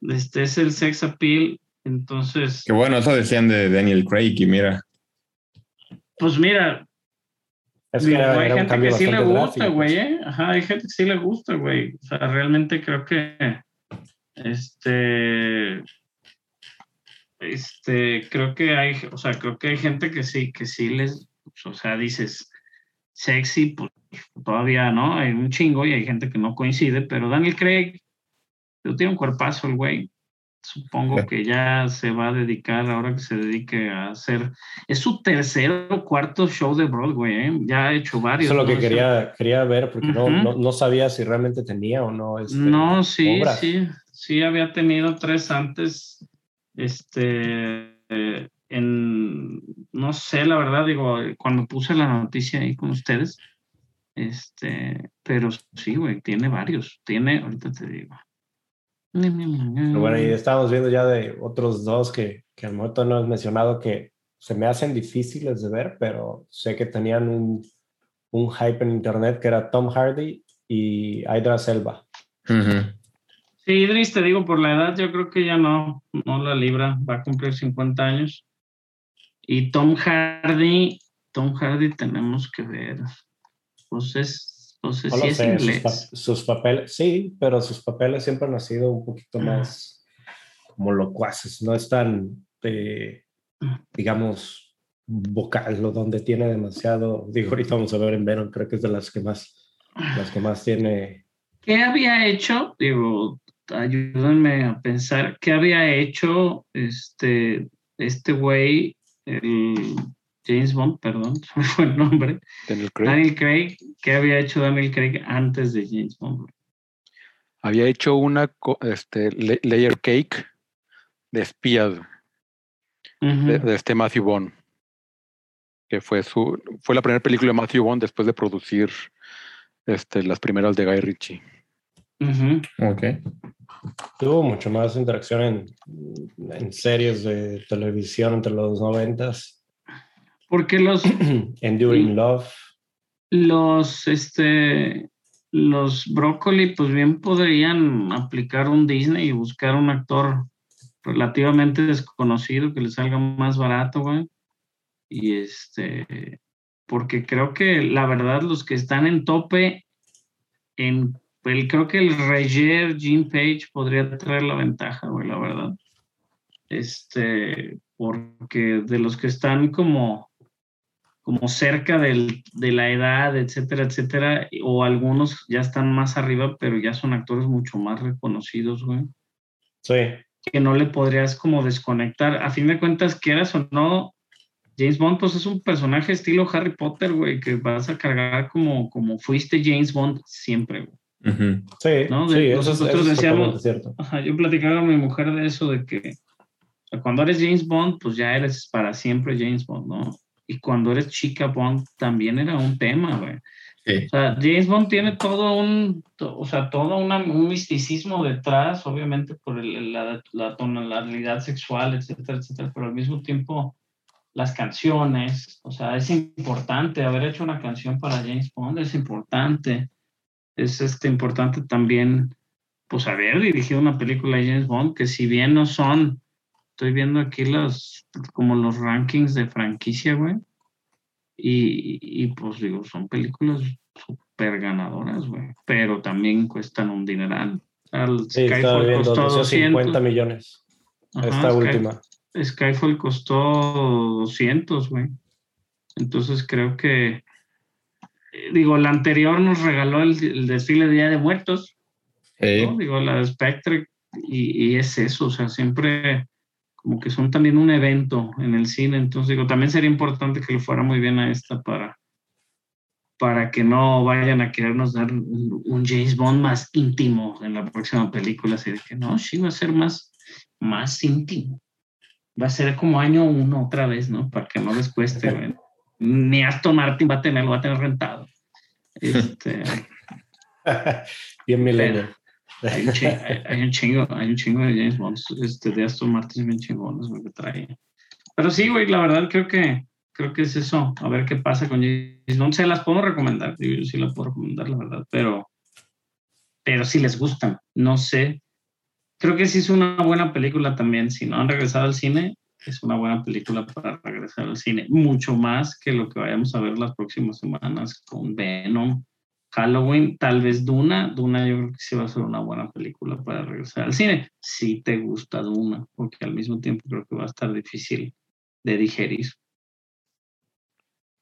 este es el sex appeal, entonces, Que bueno, eso decían de Daniel Craig y mira. pues mira, Es que digo, era, hay era un gente cambio que sí le gusta, güey, pues. ¿eh? Ajá, hay gente que sí le gusta, güey, o sea, realmente creo que, este, este, creo que hay, o sea, creo que hay gente que sí, que sí les, pues, o sea, dices, sexy, pues todavía, ¿no? Hay un chingo y hay gente que no coincide, pero Daniel Craig, tiene un cuerpazo el güey. Supongo que ya se va a dedicar, ahora que se dedique a hacer. Es su tercer o cuarto show de Broadway, ¿eh? Ya ha hecho varios. Eso es lo que quería, quería ver, porque no, no, sabía si realmente tenía o no. Este, no, sí, sí. Sí, había tenido tres antes. Este. en. No sé, la verdad, digo, cuando puse la noticia ahí con ustedes. Este. Pero sí, güey, tiene varios. Tiene, ahorita te digo bueno, y estábamos viendo ya de otros dos que, que al momento no has mencionado que se me hacen difíciles de ver, pero sé que tenían un, un hype en internet que era Tom Hardy y Idris Selva. Sí, Idris, te digo, por la edad yo creo que ya no, no la libra, va a cumplir 50 años. Y Tom Hardy, Tom Hardy tenemos que ver, pues es sus, papeles, sí, pero sus papeles siempre han sido un poquito más como locuaces, no es tan, digamos, vocal, o donde tiene demasiado, digo, ahorita vamos a ver en Venom, creo que es de las que más, las que más tiene. ¿Qué había hecho? Digo, ayúdenme a pensar, ¿qué había hecho este, este güey, el James Bond, perdón, <laughs> fue el nombre. Daniel Craig. Daniel Craig. ¿Qué había hecho Daniel Craig antes de James Bond? Había hecho una este, layer cake de espías de, este Matthew Bond, que fue su fue la primera película de Matthew Bond después de producir este, las primeras de Guy Ritchie. Ok. Tuvo mucho más interacción en, en series de televisión entre los noventas porque los... <clears throat> Enduring Love. Los, este, los Broccoli, pues bien podrían aplicar un Disney y buscar un actor relativamente desconocido que les salga más barato, güey. Y este, porque creo que la verdad los que están en tope, en, el, creo que el Reger Gene Page podría traer la ventaja, güey, la verdad. Este, porque de los que están como como cerca del, de la edad, etcétera, etcétera, o algunos ya están más arriba, pero ya son actores mucho más reconocidos, güey. Sí. Que no le podrías como desconectar. A fin de cuentas, quieras o no, James Bond, pues es un personaje estilo Harry Potter, güey, que vas a cargar como, como fuiste James Bond siempre, güey. Sí, ¿no? sí, eso, nosotros decíamos, cierto. Ajá, yo platicaba con mi mujer de eso, de que cuando eres James Bond, pues ya eres para siempre James Bond, ¿no? Y cuando eres chica Bond también era un tema, güey. O sea, James Bond tiene todo un, o sea, todo un misticismo detrás, obviamente por la, la, tonalidad sexual, etcétera, etcétera, pero al mismo tiempo las canciones, o sea, es importante haber hecho una canción para James Bond, es importante, es este, importante también, pues haber dirigido una película de James Bond, que si bien no son estoy viendo aquí los, como los rankings de franquicia, güey. Y, pues digo, son películas súper ganadoras, güey. Pero también cuestan un dineral. sí, Skyfall costó 250 millones. esta última. Skyfall costó 200, güey. Entonces creo que, eh, digo, la anterior nos regaló el, desfile de Día de Muertos. Digo, la de Spectre, y, y, es eso, o sea, siempre como que son también un evento en el cine, entonces digo, también sería importante que le fuera muy bien a esta para, para que no vayan a querernos dar un, James Bond más íntimo en la próxima película, así de que no, sí va a ser más, más íntimo. Va a ser como año uno otra vez, ¿no? Para que no les cueste. Ni Aston Martin va a tener, lo va a tener rentado. <laughs> Este, bien milenio. Hay un, chingo, hay, un chingo, de James Bond, este, de Aston Martin bien chingones, que trae. Pero sí, güey, la verdad creo que, creo que es eso. A ver qué pasa con James Bond. Se las puedo recomendar, yo sí las puedo recomendar, la verdad, pero, pero si les gustan, no sé. Creo que sí es una buena película también. Si no han regresado al cine, es una buena película para regresar al cine. Mucho más que lo que vayamos a ver las próximas semanas con Venom Halloween, tal vez Duna. Duna yo creo que sí va a ser una buena película para regresar al cine. Si te gusta Duna, porque al mismo tiempo creo que va a estar difícil de digerir.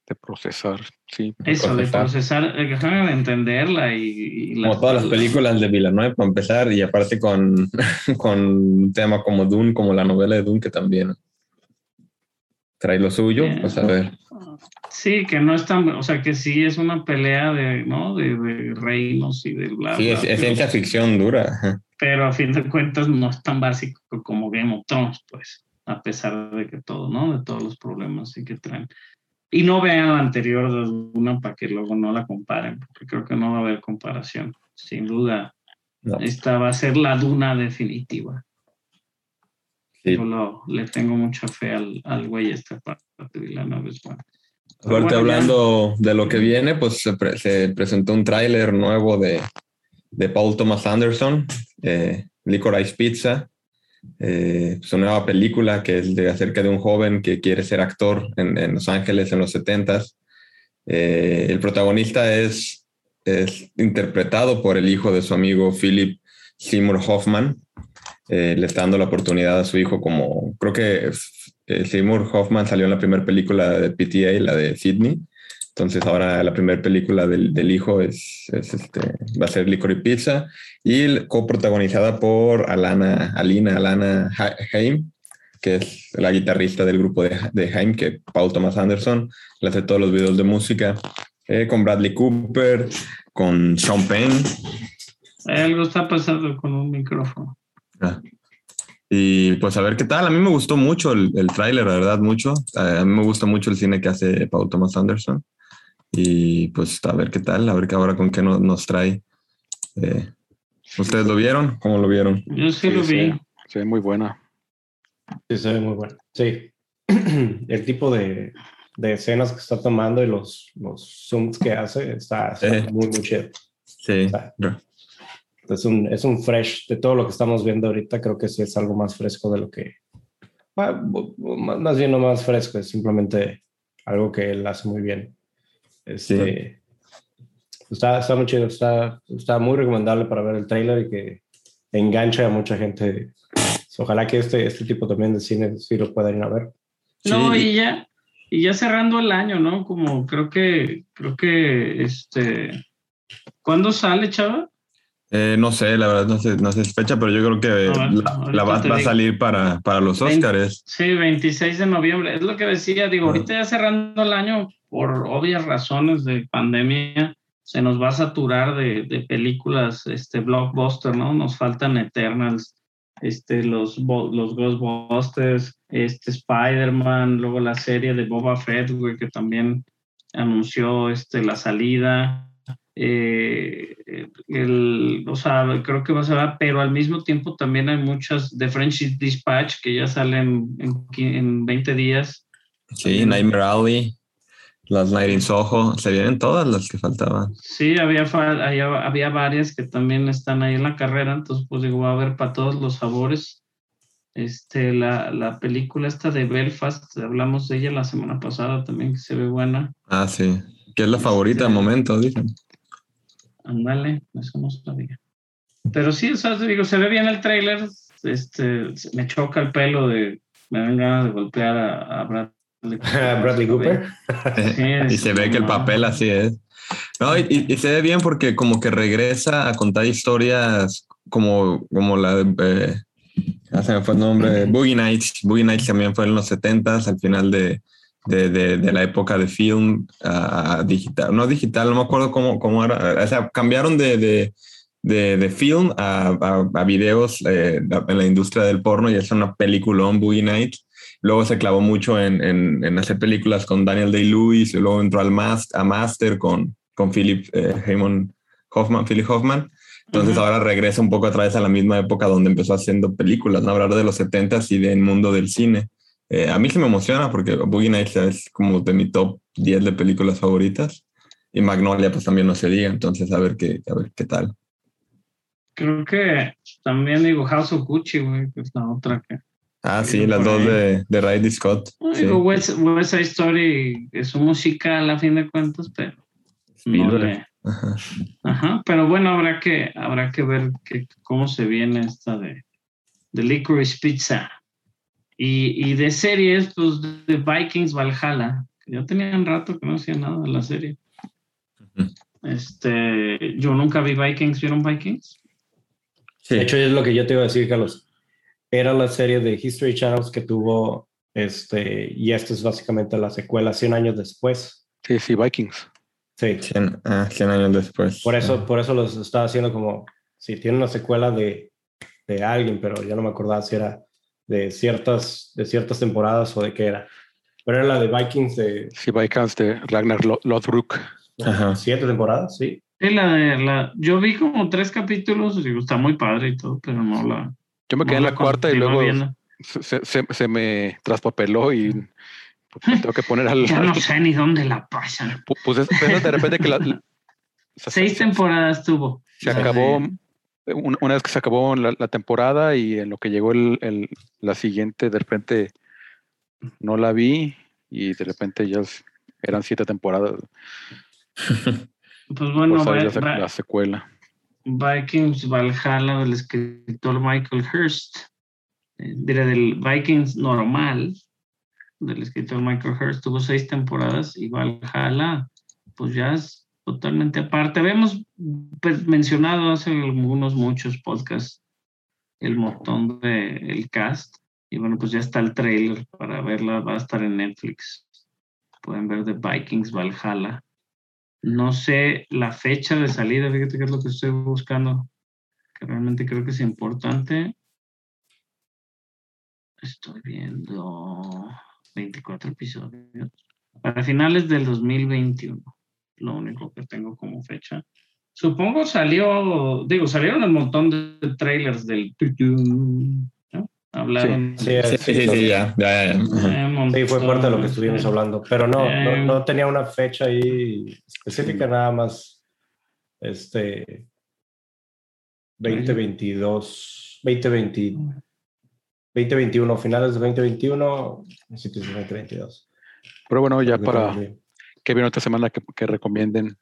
de procesar, sí. Eso, de procesar. procesar, eh, de entenderla y, y Como todas las películas de Villeneuve, para empezar, y aparte con, <laughs> con un tema como Dune, como la novela de Dune, que también trae lo suyo. Pues a ver. Sí, que no es tan, o sea, que sí es una pelea de, ¿no? De, de reinos y de bla, Sí, bla, es, es pero- ciencia ficción dura. pero a fin de cuentas no es tan básico como Game of Thrones, pues, a pesar de que todo, ¿no? De todos los problemas sí que traen. Y no vean la anterior de una para que luego no la comparen, porque creo que no va a haber comparación. Sin duda, No, esta va a ser la duna definitiva. Sí. Yo lo- le tengo mucha fe al, al güey este parte de Villanova es bueno. Aparte, bueno, ya- hablando de lo que viene, pues se, pre- se presentó un tráiler nuevo de, de Paul Thomas Anderson, eh, Licorice Pizza, eh, su nueva película que es de, acerca de un joven que quiere ser actor en, en Los Ángeles en los 70 el protagonista es, es interpretado por el hijo de su amigo Philip Seymour Hoffman. Eh, le está dando la oportunidad a su hijo como, creo que eh, Seymour Hoffman salió en la primera película de PTA, la de Sydney. Entonces ahora la primera película del, del hijo es, es este, va a ser Licorice Pizza y coprotagonizada por Alana, Alina, Alana Ha- Haim, que es la guitarrista del grupo de, de Haim, que Paul Thomas Anderson le hace todos los videos de música, eh, con Bradley Cooper, con Sean Penn. Algo está pasando con un micrófono. Ah. Y pues a ver qué tal. A mí me gustó mucho el, el tráiler, la verdad, mucho. A mí me gusta mucho el cine que hace Paul Thomas Anderson. Y pues a ver qué tal, a ver qué ahora con qué no- nos trae. Eh, ¿Ustedes lo vieron? ¿Cómo lo vieron? Yo sí, Sí, lo vi. Se ve muy buena. Sí, se ve muy bueno. Sí. <clears throat> El tipo de, de escenas que está tomando y los, los zooms que hace está, está Sí. muy, muy chido. Sí. Es un, es un fresh de todo lo que estamos viendo ahorita. Creo que sí es algo más fresco de lo que. ah, Más más bien no más fresco, es simplemente algo que él hace muy bien. Este, está, está muy chido, está, está muy recomendable para ver el trailer y que enganche a mucha gente. Ojalá que este, este tipo también de cine sí lo puedan ir a ver. No, Sí. y ya, y ya cerrando el año, ¿no? Como creo que, creo que, este, ¿cuándo sale, chava? Eh, no sé, la verdad no sé, no sé fecha, pero yo creo que ver, la, la va, a salir para, para los Oscars. Sí, 26 de noviembre. Es lo que decía, digo, Ah. ahorita ya cerrando el año, por obvias razones de pandemia, se nos va a saturar de, de películas, este, blockbuster, ¿no? Nos faltan Eternals, este, los, los Ghostbusters, este, Spider-Man, luego la serie de Boba Fett, güey, que también anunció, este, la salida. Eh, el, o sea, creo que va a ser, pero al mismo tiempo también hay muchas de French Dispatch que ya salen en, en 20 días. Sí, Nightmare Alley, Last Night in Soho, se vienen todas las que faltaban. Sí, había, había, había varias que también están ahí en la carrera, entonces pues digo, va a haber para todos los sabores. Este, la, la película esta de Belfast, hablamos de ella la semana pasada también, que se ve buena. Ah, sí, que es la favorita al Este- momento, dicen. Ándale, eso no sabía. Pero sí, o sea, digo, se ve bien el tráiler, este, se- me choca el pelo de, me dan ganas de golpear a, a Bradley <laughs> Cooper. Bradley Cooper. <laughs> Sí, y se ve que el no. papel así es. No, y, y- y se ve bien porque como que regresa a contar historias como, como la de... eh, ya se me fue el nombre, Boogie Nights. Boogie Nights también fue en los 70s, al final de, de, de- de la época de film a, a digital. No digital, no me acuerdo cómo, cómo era. O sea, cambiaron de, de, film a, a, a videos eh, en la industria del porno y es una peliculón, Boogie Nights. Luego se clavó mucho en, en, en hacer películas con Daniel Day-Lewis y luego entró al mas- a Master con, con Philip eh, Hoffman, Philip Hoffman. Entonces ahora regresa un poco atrás a la misma época donde empezó haciendo películas, ¿no? Hablar de los 70s y del mundo del cine. Eh, a mí sí me emociona porque Boogie Nights es como de mi top 10 de películas favoritas. Y Magnolia pues también no se diga, entonces a ver qué, a ver qué tal. Creo que también digo House of Gucci, güey, que es la otra que. Ah, Sí, las dos ahí. de, de Ridley Scott. No, Sí. Digo, West, West Side Story es un musical a fin de cuentas, pero no le- Ajá. Ajá, pero bueno, habrá que, habrá que ver que, cómo se viene esta de, de Licorice Pizza. Y, y de series, pues de Vikings Valhalla, Ya tenían rato que no hacía nada en la serie. Este, yo nunca vi Vikings, ¿vieron Vikings? Sí. De hecho, es lo que yo te iba a decir, Carlos. Era la serie de History Channels que tuvo, este, y esta es básicamente la secuela 100 años después. Sí, sí, Vikings. Sí, 100, ah, 100 años después. por eso, por eso los estaba haciendo como, si tiene una secuela de, de alguien, pero ya no me acordaba si era de ciertas, de ciertas temporadas o de qué era. Pero era la de Vikings de Sí, Vikings de Ragnar Lo- Lothbrok. Ajá. siete temporadas, sí. Sí, la la, yo vi como tres capítulos, digo, está muy padre y todo, pero no la. Yo me quedé no en la la cuarta y luego se, se- se me traspapeló y pues, me tengo que poner al. <laughs> Ya no <laughs> sé ni dónde la pasan. Pu- Pues es, pero de repente que la, <laughs> la- se, Seis se- temporadas tuvo. se acabó de- un- una vez que se acabó la, la temporada y en lo que llegó el, el- la siguiente de repente no la vi y de repente ya eran siete temporadas <laughs> Pues bueno, la, secuela. Vikings Valhalla del escritor Michael Hurst. Eh, diré del Vikings normal del escritor Michael Hurst tuvo seis temporadas y Valhalla pues ya es totalmente aparte. Habíamos pues, mencionado hace algunos muchos podcasts el montón de cast y bueno pues ya está el trailer para verla va a estar en Netflix. Pueden ver de Vikings Valhalla. No sé la fecha de salida, fíjate que es lo que estoy buscando, que realmente creo que es importante. Estoy viendo 24 episodios. Para finales del 2021, lo único que tengo como fecha. Supongo salió, digo, salieron un montón de trailers del ¿no? Hablaron. Sí, Sí, sí, sí, sí, ya, Sí, fue parte de lo que estuvimos sí. hablando, pero no, no, Eh, no tenía una fecha ahí específica, nada más este 2022, 2020, 2021, finales de 2021, principios de 2022. Pero bueno, ya para que viene esta semana que, que recomienden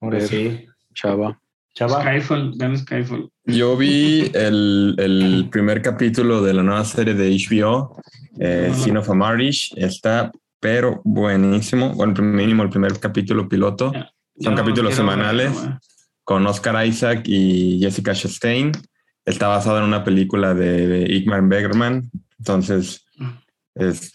Ahora ver. sí, Chava. Chava, Skyfall, vean Skyfall. Yo vi el, el primer capítulo de la nueva serie de HBO, eh, Sin of a Marriage. Está, pero buenísimo. Bueno, mínimo el primer capítulo piloto Ya. Son Yo capítulos semanales. verlo, con Oscar Isaac y Jessica Chastain. Está basado en una película de Igmar Bergman. Entonces, es,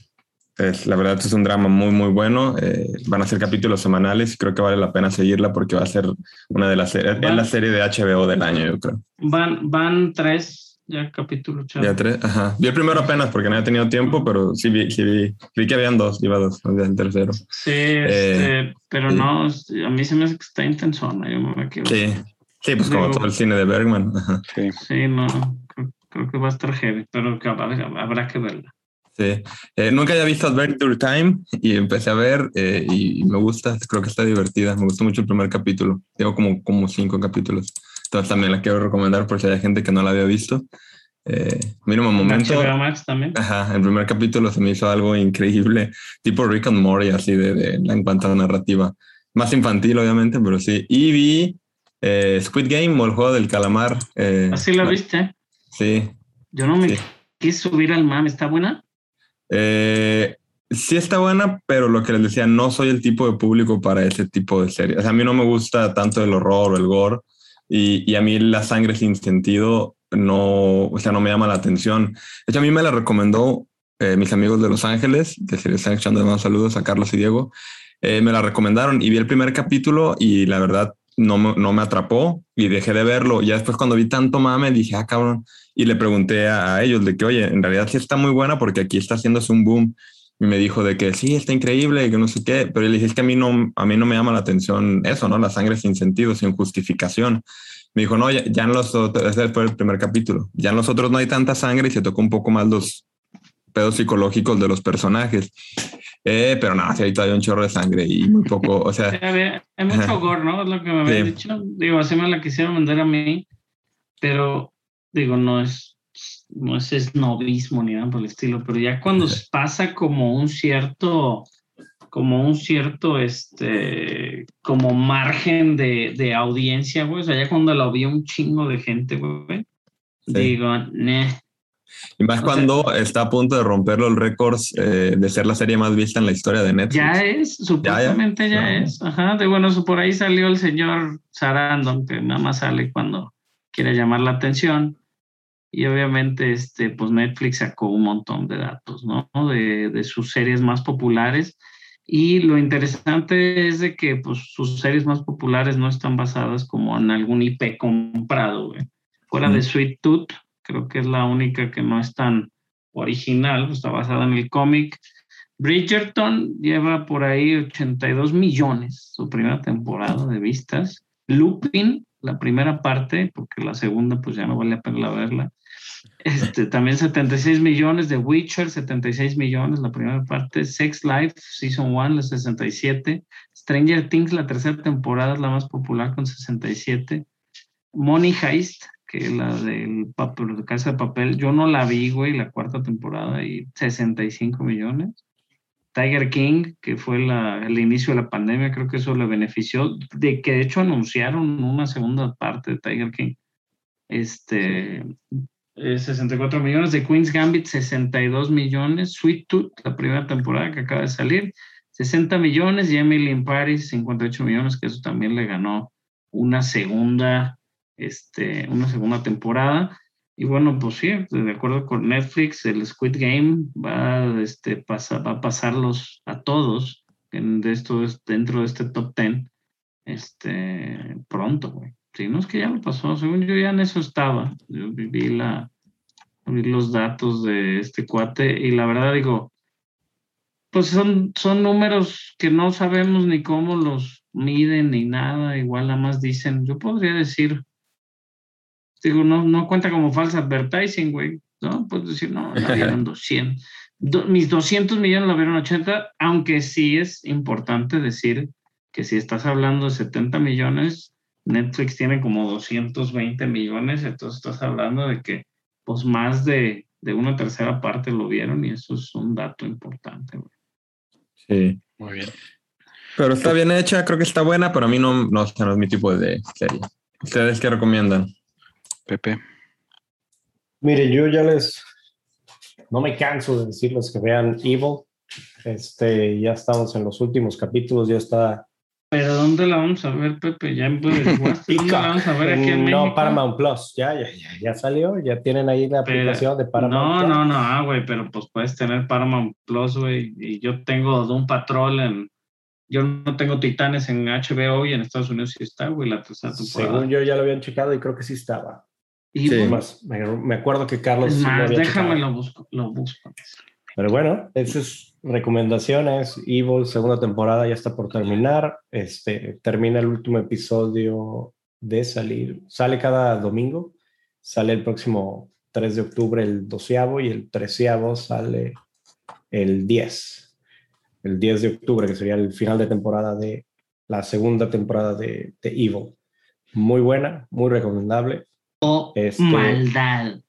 es- la verdad es un drama muy, muy bueno. Eh, van a ser capítulos semanales y creo que vale la pena seguirla porque va a ser una de las series, es la serie de HBO del año, yo creo. Van, van tres ya capítulos. chavo. Ya tres, ajá. Vi el primero apenas porque no había tenido tiempo, pero sí vi, sí vi, vi que habían dos, iba dos, no había el tercero. Sí, este, pero sí. no, a mí se me hace que está intensona. Yo me la quiero. Sí, sí, pues como Digo- todo el cine de Bergman. Ajá. Sí. Sí, no, creo, creo que va a estar heavy, pero habrá que verla. Sí. Eh, nunca había visto Adventure Time y empecé a ver eh, y, me gusta, creo que está divertida. Me gustó mucho el primer capítulo. Tengo como, como cinco capítulos. Entonces también la quiero recomendar por si hay gente que no la había visto. Eh, mínimo momento. HBO Max también. Ajá, el primer capítulo se me hizo algo increíble, <laughs> tipo Rick and Morty, así de, de en cuanto a la narrativa. Más infantil, obviamente, pero sí. Y vi eh, Squid Game o el juego del calamar. eh, Así la bueno, viste. Sí. Yo no me Sí. quise subir al mame. ¿Está buena? Eh, sí está buena, pero lo que les decía, no soy el tipo de público para ese tipo de series. O sea, a mí no me gusta tanto el horror el gore y, y a mí la sangre sin sentido no, o sea, no me llama la atención. De hecho, a mí me la recomendó eh, mis amigos de Los Ángeles, que si les están echando de más saludos a Carlos y Diego, eh, me la recomendaron y vi el primer capítulo y la verdad no me, no me atrapó y dejé de verlo. Ya después cuando vi tanto mame dije, ah, cabrón, y le pregunté a, ellos de que, oye, en realidad sí está muy buena porque aquí está haciéndose un boom. Y me dijo de que sí, está increíble, que no sé qué, pero le dije, que a mí no, a mí no me llama la atención eso, ¿no? La sangre sin sentido, sin justificación. Me dijo, no, ya, ya en los otros, ese fue el primer capítulo, ya en los otros no hay tanta sangre y se tocó un poco más los pedos psicológicos de los personajes. Eh, pero nada, sí hay todavía un chorro de sangre y muy poco, o sea, Sí, <laughs> había- hay mucho gore, ¿no? Es lo que me habían Sí. dicho. Digo, así me la quisieron vender a mí, pero digo, no es, no es esnovismo ni nada por el estilo, pero ya cuando Ajá. pasa como un cierto, como un cierto, este, como margen de, de audiencia, güey, o sea, ya cuando la vio un chingo de gente, güey, Sí. digo, "Neh". Y más cuando está a punto de romper los récords eh, de ser la serie más vista en la historia de Netflix. Ya es, supuestamente ya, ya. es. Ajá, de bueno, por ahí salió el señor Sarandon, que nada más sale cuando quiere llamar la atención. Y obviamente, este, pues Netflix sacó un montón de datos, ¿no? De, de sus series más populares. Y lo interesante es de que pues, sus series más populares no están basadas como en algún IP comprado, güey. Fuera Mm. de Sweet Tooth, creo que es la única que no es tan original, está basada en el cómic. Bridgerton lleva por ahí 82 millones su primera temporada de vistas. Lupin, la primera parte, porque la segunda pues ya no vale la pena verla. Este, también 76 millones de Witcher, 76 millones la primera parte. Sex Life, Season 1, la 67. Stranger Things, la tercera temporada es la más popular con 67. Money Heist, que la del papel, de Casa de Papel, yo no la vi, güey, la cuarta temporada y 65 millones. Tiger King, que fue la, el inicio de la pandemia, creo que eso le benefició, de que de hecho anunciaron una segunda parte de Tiger King. Este, eh, 64 millones, de Queen's Gambit 62 millones, Sweet Tooth, la primera temporada que acaba de salir, 60 millones, y Emily in Paris 58 millones, que eso también le ganó una segunda, este, una segunda temporada. Y bueno, pues sí, de acuerdo con Netflix, el Squid Game va, este, pasa, va a pasarlos a todos en, de esto, dentro de este top 10 este, pronto, güey. Sí, no es que ya lo pasó, según yo ya en eso estaba. Yo vi, la, vi los datos de este cuate y la verdad digo, pues son, son números que no sabemos ni cómo los miden ni nada, igual nada más dicen, yo podría decir, digo, no, no cuenta como false advertising, güey, ¿no? Puedes decir, no, la <laughs> vieron 200. Do, mis 200 millones la vieron 80, aunque sí es importante decir que si estás hablando de 70 millones, Netflix tiene como 220 millones, entonces estás hablando de que pues más de, de una tercera parte lo vieron y eso es un dato importante, güey. Sí. Muy bien. Pero está bien hecha, creo que está buena, pero a mí no, no, no es mi tipo de serie. ¿Ustedes qué recomiendan? Pepe. Mire, yo ya les. No me canso de decirles que vean Evil. Este, ya estamos en los últimos capítulos, ya está. Pero ¿dónde la vamos a ver, Pepe? Ya en ¿Dónde la vamos a ver aquí en México? No, Paramount Plus. Ya, ya, ya, ya salió. Ya tienen ahí la Pero- aplicación de Paramount. No, ya. no, no, ah, güey, pero pues puedes tener Paramount Plus, güey. Y yo tengo Doom Patrol en. Yo no tengo Titanes en HBO y en Estados Unidos sí está, güey, la tercera temporada. Según yo ya lo habían checado y creo que sí estaba. Y Sí. pues, Más, me, me acuerdo que Carlos. es más, déjame lo busco, lo busco. Pero bueno, esas recomendaciones. Evil, segunda temporada, ya está por terminar. Este, termina el último episodio de salir. Sale cada domingo. Sale el próximo 3 de octubre el doceavo y el treceavo sale el 10. El 10 de octubre, que sería el final de temporada de la segunda temporada de, de Evil. Muy buena, muy recomendable. Este- maldad.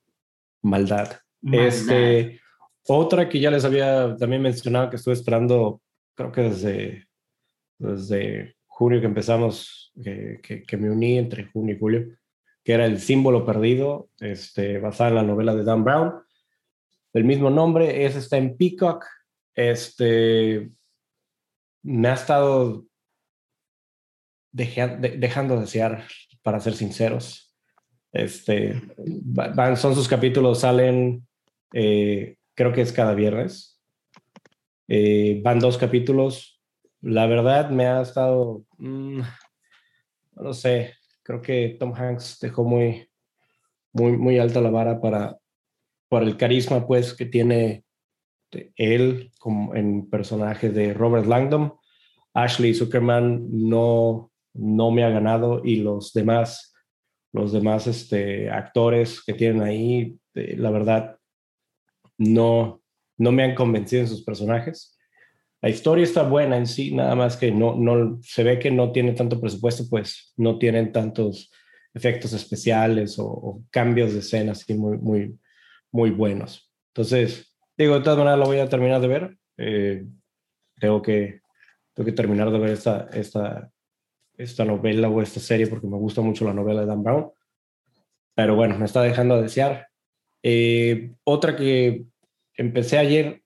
Maldad. maldad. Este, otra que ya les había también mencionado que estuve esperando, creo que desde, desde junio que empezamos, que, que- que me uní entre junio y julio, que era El símbolo perdido, este, basada en la novela de Dan Brown. El mismo nombre, ese está en Peacock. Este, me ha estado deja- de- dejando de desear, para ser sinceros. Este, va- van, son sus capítulos, salen, eh, creo que es cada viernes. Eh, van dos capítulos. La verdad me ha estado, mm, no sé, creo que Tom Hanks dejó muy, muy, muy alta la vara para, para el carisma pues que tiene él como en personaje de Robert Langdon. Ashley Zuckerman no, no me ha ganado y los demás los demás este, actores que tienen ahí, eh, la verdad, no, no me han convencido en sus personajes. La historia está buena en sí, nada más que no, no se ve que no tiene tanto presupuesto, pues no tienen tantos efectos especiales o, cambios de escena así muy, muy, muy buenos. Entonces, digo, de todas maneras lo voy a terminar de ver. Eh, tengo, que, tengo que terminar de ver esta, esta, esta novela o esta serie porque me gusta mucho la novela de Dan Brown. Pero bueno, me está dejando a desear. Eh, otra que empecé ayer,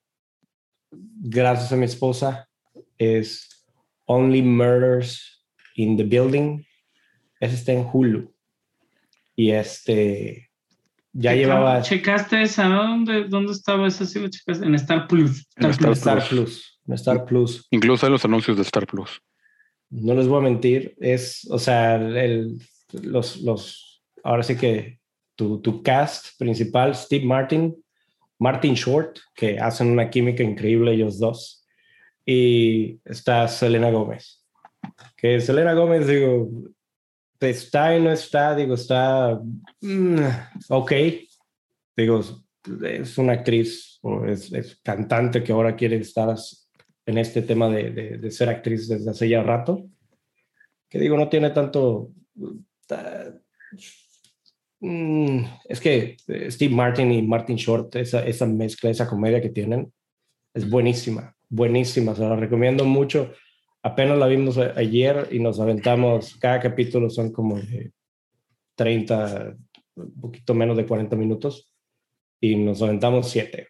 gracias a mi esposa, es Only Murders in the Building. Ese está en Hulu. Y este, ya llevaba... ¿Checaste esa? ¿Dónde, ¿Dónde estaba esa? Sí, lo checaste. En Star Plus. En Star Star Plus. Star Plus. en Star Plus. Incluso hay los anuncios de Star Plus. No les voy a mentir, es, o sea, el, los, los, ahora sí que tu, tu cast principal, Steve Martin, Martin Short, que hacen una química increíble ellos dos, y está Selena Gómez. Que Selena Gómez, digo, está y no está, digo, está mm, ok. Digo, es una actriz o es, es cantante que ahora quiere estar en este tema de, de, ser actriz desde hace ya rato, que digo, no tiene tanto... Mm, es que Steve Martin y Martin Short, esa, esa mezcla, esa comedia que tienen, es buenísima, buenísima, se la recomiendo mucho. Apenas la vimos ayer y nos aventamos, cada capítulo son como de 30, un poquito menos de 40 minutos, y nos aventamos siete.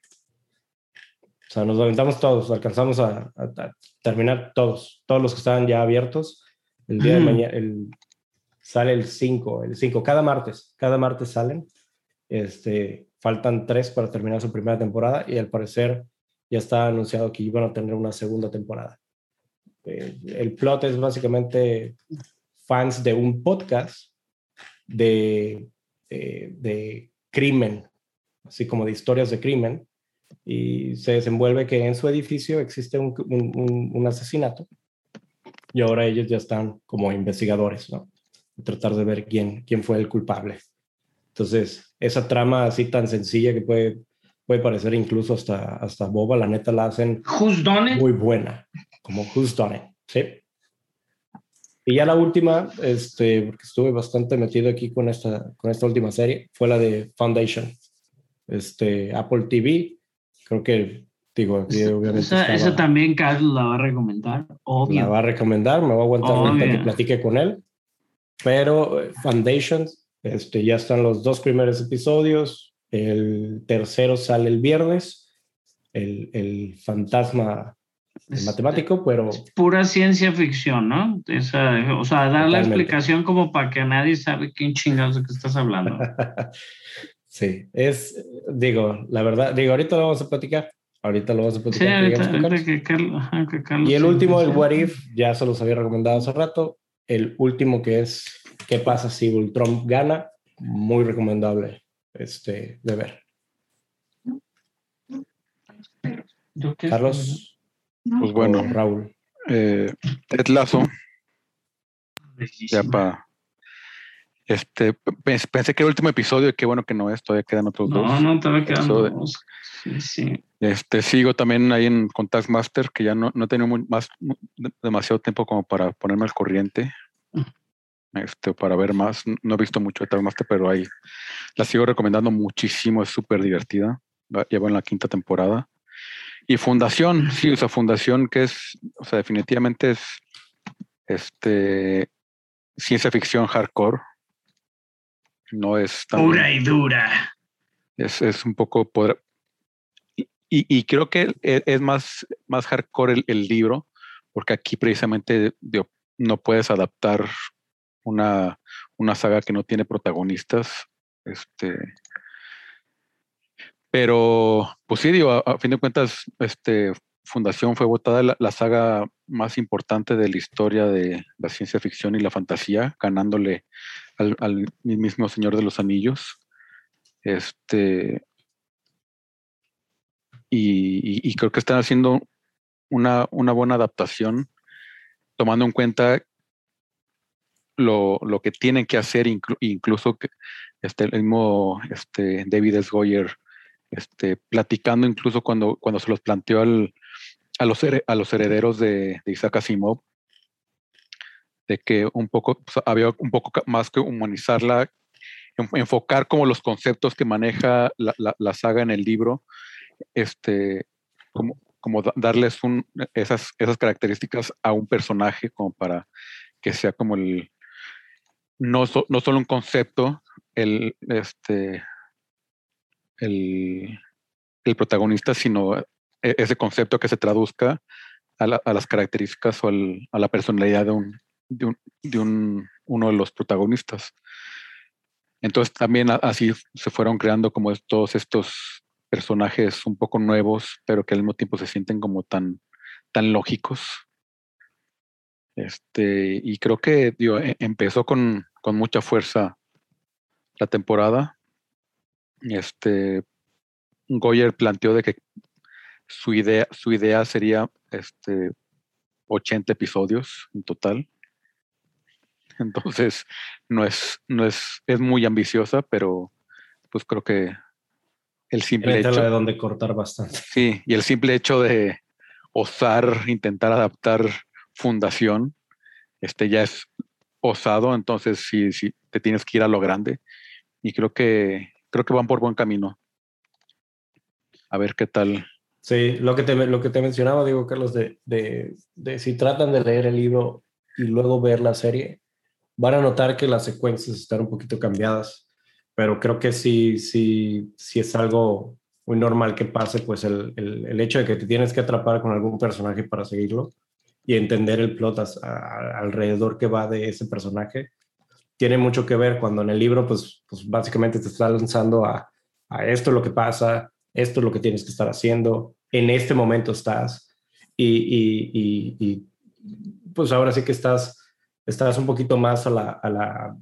O sea, nos aventamos todos, alcanzamos a, a, a, terminar todos, todos los que estaban ya abiertos. El día mm. de mañana, el, sale el 5, el 5, cada martes, cada martes salen. Este, faltan tres para terminar su primera temporada y al parecer ya está anunciado que iban a tener una segunda temporada. Eh, el plot es básicamente fans de un podcast de, de, de crimen, así como de historias de crimen, y se desenvuelve que en su edificio existe un, un, un, asesinato y ahora ellos ya están como investigadores, ¿no? Tratar de ver quién, quién fue el culpable. Entonces, esa trama así tan sencilla que puede, puede parecer incluso hasta, hasta boba, la neta la hacen Who's done it? muy buena, como Who's Done It, ¿sí? Y ya la última, este, porque estuve bastante metido aquí con esta, con esta última serie, fue la de Foundation, este, Apple TV, creo que digo obviamente esa, estaba, esa, también Carlos la va a recomendar obvio. La va a recomendar me va a aguantar ahorita que platique con él. Pero Foundation este ya están los dos primeros episodios el tercero sale el viernes el, el fantasma matemático pero es pura ciencia ficción no esa, o sea dar la explicación como para que nadie sabe quién chingados de qué estás hablando <laughs> Sí, es, digo, la verdad, digo, ahorita lo vamos a platicar. Ahorita lo vamos a platicar. Sí, ahorita, ahorita que Carlos, ajá, que Carlos y el último, el What If, ya se los había recomendado hace rato. El último que es ¿Qué pasa si Trump gana? Muy recomendable este, de ver. Carlos. Pues bueno, Raúl. Eh, Ted Lazo. Ya para este, pensé que era el último episodio y qué bueno que no es, todavía quedan otros no, dos. No, no, todavía quedan dos. Sí, sí. Este, sigo también ahí en Contact Master, que ya no, no he tenido muy, más, demasiado tiempo como para ponerme al corriente. Este, para ver más. No he visto mucho de Taskmaster, pero ahí la sigo recomendando muchísimo, es súper divertida. Llevo en la quinta temporada. Y Fundación, sí, o sea, Fundación que es, o sea, definitivamente es este ciencia ficción hardcore no es tan... Pura y dura. Es, es un poco... Poder, y, y, creo que es más, más hardcore el, el libro, porque aquí precisamente digo, no puedes adaptar una, una saga que no tiene protagonistas. Este, pero, pues sí, digo, a, a fin de cuentas, este, Fundación fue votada la, la, saga más importante de la historia de la ciencia ficción y la fantasía, ganándole al, al mismo Señor de los Anillos. Este, y, creo que están haciendo una, una buena adaptación, tomando en cuenta lo, lo que tienen que hacer, inclu, incluso este, el mismo este, David S. Este, platicando incluso cuando, cuando se los planteó al, a, los, a los herederos de, de Isaac Asimov, de que un poco pues, había un poco más que humanizarla, enfocar como los conceptos que maneja la, la, la saga en el libro, este, como, como darles un, esas, esas características a un personaje como para que sea como el, no, no solo un concepto, el, este, el, el protagonista, sino e- ese concepto que se traduzca a, a las características o a la personalidad de, un, de, un- de un- uno de los protagonistas. Entonces también así se fueron creando como todos estos personajes un poco nuevos, pero que al mismo tiempo se sienten como tan, tan lógicos. Este, y creo que digo, e- empezó con, con mucha fuerza la temporada. Este, Goyer planteó de que su idea, su idea sería este, 80 episodios en total. Entonces, no es, no es, es muy ambiciosa, pero pues creo que el simple tela de hecho, donde cortar bastante. sí, y el simple hecho de osar, intentar adaptar Fundación, este ya es osado, entonces sí, sí, te tienes que ir a lo grande. Y creo que, creo que van por buen camino. A ver qué tal. Sí, lo que te, lo que te mencionaba, digo, Carlos, de, de, de si tratan de leer el libro y luego ver la serie, van a notar que las secuencias están un poquito cambiadas, pero creo que sí, sí, sí es algo muy normal que pase, pues el, el, el hecho de que te tienes que atrapar con algún personaje para seguirlo y entender el plot a- a- alrededor que va de ese personaje, tiene mucho que ver cuando en el libro, pues, pues básicamente te está lanzando a, a esto es lo que pasa, esto es lo que tienes que estar haciendo, en este momento estás, y, y- y- y, pues ahora sí que estás, estás un poquito más a la, a la,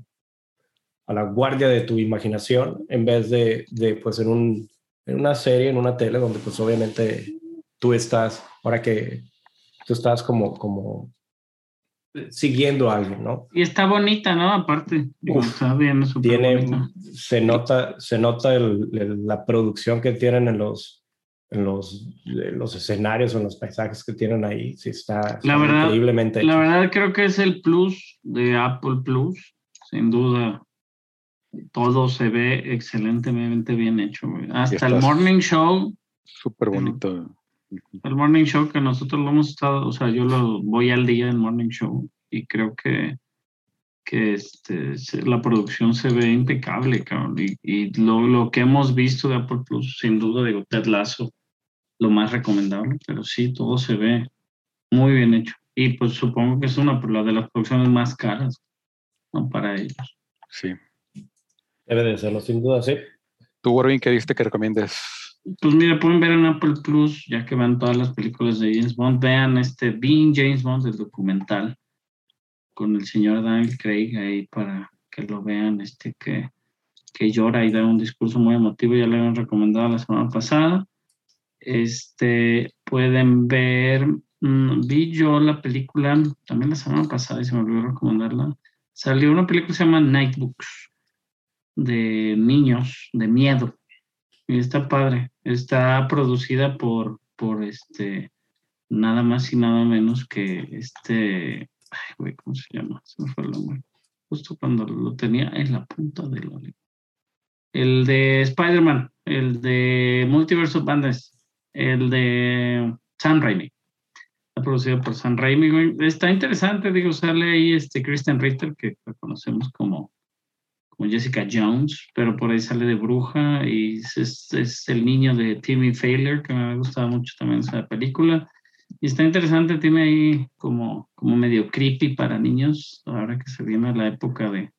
a la guardia de tu imaginación en vez de, de, pues en, un, en una serie, en una tele, donde pues obviamente tú estás, ahora que tú estás como, como siguiendo a alguien, ¿no? Y está bonita, ¿no? Aparte, Uf, está bien, tiene bonita. se nota se nota el- el- la producción que tienen en los en los, en los escenarios o en los paisajes que tienen ahí sí está, verdad- increíblemente La hecho. verdad creo que es el plus de Apple Plus, sin duda. Todo se ve excelentemente bien hecho. güey. Hasta el Morning Show, Súper bonito. el Morning Show que nosotros lo hemos estado, o sea, yo lo voy al día en Morning Show y creo que, que este, la producción se ve impecable, cabrón. Y, y lo, lo que hemos visto de Apple Plus, sin duda, digo, Ted Lasso, lo más recomendable, pero sí, todo se ve muy bien hecho. Y pues supongo que es una la de las producciones más caras, ¿no? Para ellos. Sí. debe de serlo sin duda sí ¿Tú, Warwin, qué viste que recomiendes? Pues mira, pueden ver en Apple Plus, ya que van todas las películas de James Bond, vean este Being James Bond, el documental, con el señor Daniel Craig ahí para que lo vean, este que, que llora y da un discurso muy emotivo, ya lo habían recomendado la semana pasada. Este, pueden ver, mm, vi yo la película, también la semana pasada y se me olvidó recomendarla, salió una película que se llama Nightbooks, de niños, de miedo. Y está padre. Está producida por, por este, nada más y nada menos que este, ay, güey, ¿cómo se llama? Se me fue el nombre. Justo cuando lo tenía en la punta de la. El de Spider-Man, el de Multiverse of el de Sam Raimi. Está producido por Sam Raimi. Está interesante, digo, sale ahí este Kristen Ritter, que conocemos como como Jessica Jones, pero por ahí sale de bruja y es, es- el niño de Timmy Failure, que me ha gustado mucho también esa película. Y está interesante, tiene ahí como, como medio creepy para niños, ahora que se viene la época de,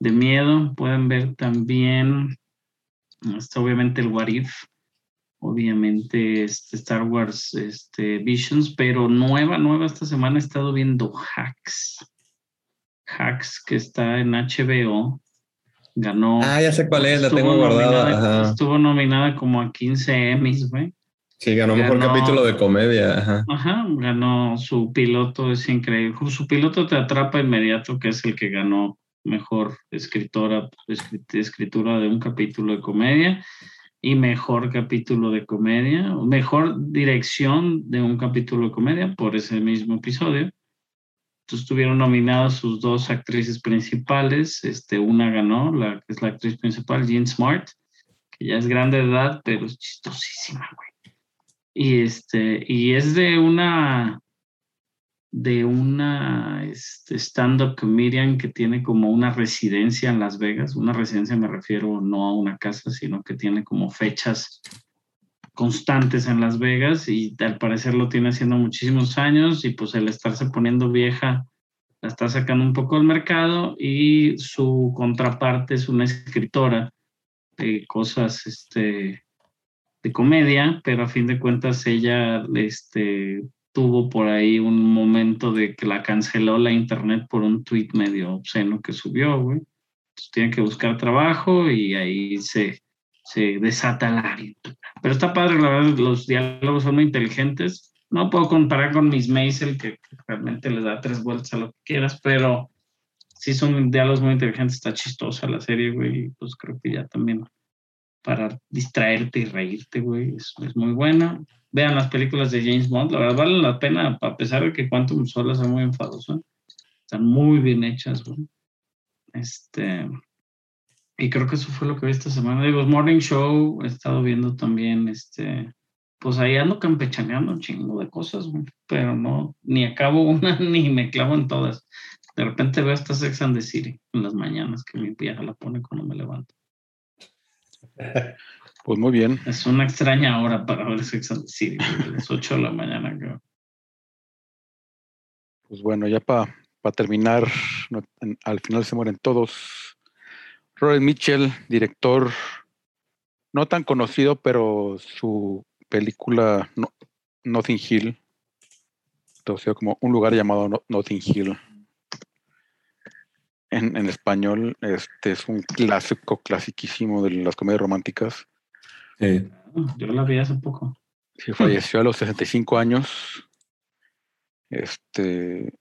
de miedo. Pueden ver también, está obviamente el What obviamente este Star Wars este, Visions, pero nueva, nueva esta semana he estado viendo Hacks. Hacks que está en HBO. Ganó. Ah, ya sé cuál es, la tengo guardada. nominada-. Estuvo nominada como a 15 Emmys, güey. Sí, ganó mejor capítulo de comedia. Ajá. Ajá, ganó su piloto, es increíble. Su piloto te atrapa inmediato, que es el que ganó mejor escritora, escrit- escritura de un capítulo de comedia y mejor capítulo de comedia, o mejor dirección de un capítulo de comedia por ese mismo episodio. Entonces estuvieron nominadas sus dos actrices principales. Este, una ganó, la que es la actriz principal, Jean Smart, que ya es grande de edad, pero es chistosísima, güey. Y este, y es de una de una este, stand-up comedian que tiene como una residencia en Las Vegas. Una residencia me refiero no a una casa, sino que tiene como fechas constantes en Las Vegas y al parecer lo tiene haciendo muchísimos años y pues el estarse poniendo vieja la está sacando un poco al mercado y su contraparte es una escritora de cosas este, de comedia, pero a fin de cuentas ella este, tuvo por ahí un momento de que la canceló la internet por un tweet medio obsceno que subió, güey. Entonces tiene que buscar trabajo y ahí se, se desata la aventura. Pero está padre, la verdad, los diálogos son muy inteligentes. No puedo comparar con Miss Maisel, que, realmente le da tres vueltas a lo que quieras, pero sí son diálogos muy inteligentes. Está chistosa la serie, güey. Pues creo que ya también para distraerte y reírte, güey, es, es muy buena vean las películas de James Bond, la verdad vale la pena, a pesar de que Quantum Solace es muy enfadoso, están muy bien hechas, güey. Este, y creo que eso fue lo que vi esta semana. Digo, Morning Show, he estado viendo también, este, pues ahí ando campechaneando un chingo de cosas, güey, pero no, ni acabo <laughs> una ni me clavo en todas. De repente veo esta Sex and the City en las mañanas que mi vieja la pone cuando me levanto. Pues muy bien. Es una extraña hora para ver Sex and the City, a las 8 de la mañana, creo. Pues bueno, ya para terminar, no, en, al final se mueren todos. Rory Mitchell, director no tan conocido, pero su película no, Nothing Hill, traducido como un lugar llamado no, Notting Hill. En, en, español, este es un clásico, clasiquísimo de las comedias románticas. Sí. Yo la vi hace poco. Sí, falleció a los 65 años. Este,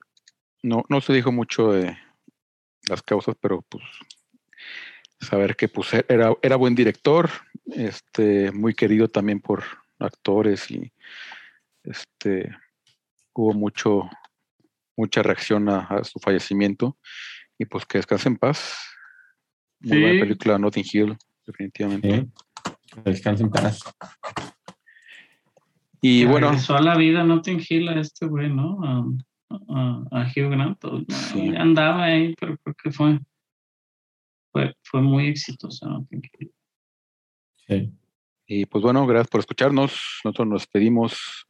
no, no se dijo mucho de las causas, pero pues saber que pues era, era buen director, este, muy querido también por actores y este hubo mucho mucha reacción a, a su fallecimiento y pues que descanse en paz. Muy Sí. buena película Notting Hill, definitivamente. Sí. Descansa en paz. Y Que bueno, Regresó a la vida Notting Hill a este güey, ¿no? A, a- a Hugh Grant. Sí. Andaba ahí, pero creo que fue, fue, fue muy exitosa Notting Hill. Sí. Y pues bueno, gracias por escucharnos. Nosotros nos despedimos.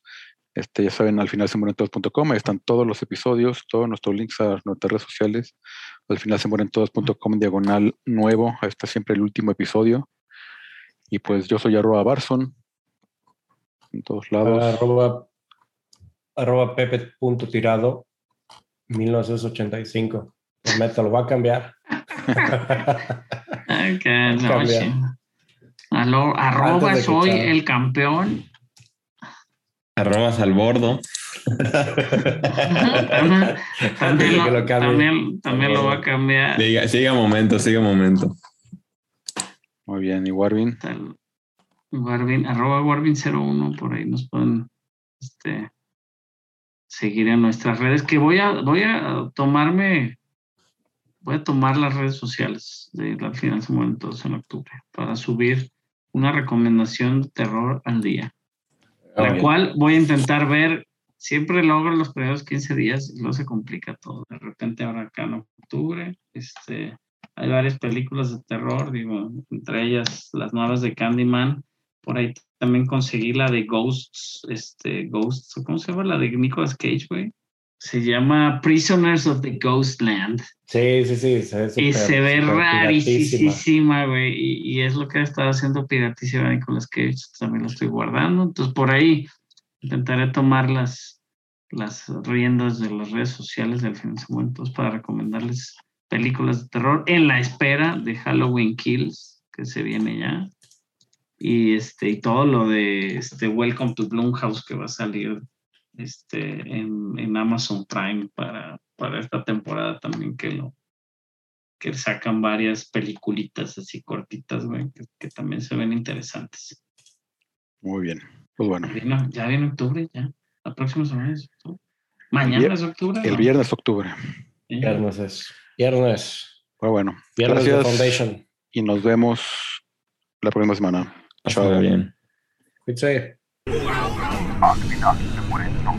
Este, ya saben, al final se mueren todos.com, ahí están todos los episodios, todos nuestros links a nuestras redes sociales. Al final se mueren todos.com diagonal nuevo. Ahí está siempre el último episodio. Y pues yo soy arroba Barson. En todos lados. Arroba, arroba pepe.tirado 1985. Prometo, lo va a cambiar. <laughs> Ay, que no, Cambia. sí. Arroba soy el campeón. Arrobas al bordo. <laughs> también, lo, que lo cambie. también- también lo va a cambiar. Siga, siga momento, siga momento. Muy bien. Y Warvin. Warvin, arroba Warvin01, por ahí nos pueden este, seguir en nuestras redes, que voy a, voy a tomarme, voy a tomar las redes sociales de la Finanza Momentos en octubre para subir una recomendación de terror al día, la cual voy a intentar ver, siempre logro los primeros 15 días luego se complica todo, de repente ahora acá en octubre, este, hay varias películas de terror, digo, entre ellas las nuevas de Candyman. Por ahí también conseguí la de Ghosts, este, Ghosts, ¿cómo se llama? La de Nicolas Cage, güey. Se llama Prisoners of the Ghostland. Sí, sí, sí. Se Y se ve rarísima, güey. Y, y es lo que ha estado haciendo piratísima Nicolas Cage. También lo estoy guardando. Entonces, por ahí intentaré tomar las, las riendas de las redes sociales del financiamiento para recomendarles películas de terror en la espera de Halloween Kills, que se viene ya. Y, este, y todo lo de este Welcome to Blumhouse que va a salir este, en, en Amazon Prime para, para esta temporada también que lo que sacan varias peliculitas así cortitas, güey, que, que también se ven interesantes. Muy bien. Pues bueno. Vino- ya viene octubre, ya. La próxima semana es octubre. Mañana vier- es octubre. El ¿no? viernes de octubre. Sí. Viernes es. Viernes. Pues bueno. Viernes de Gracias. Foundation. Y nos vemos la próxima semana. Chao. bien. Cuídense. Al final se mueren todos.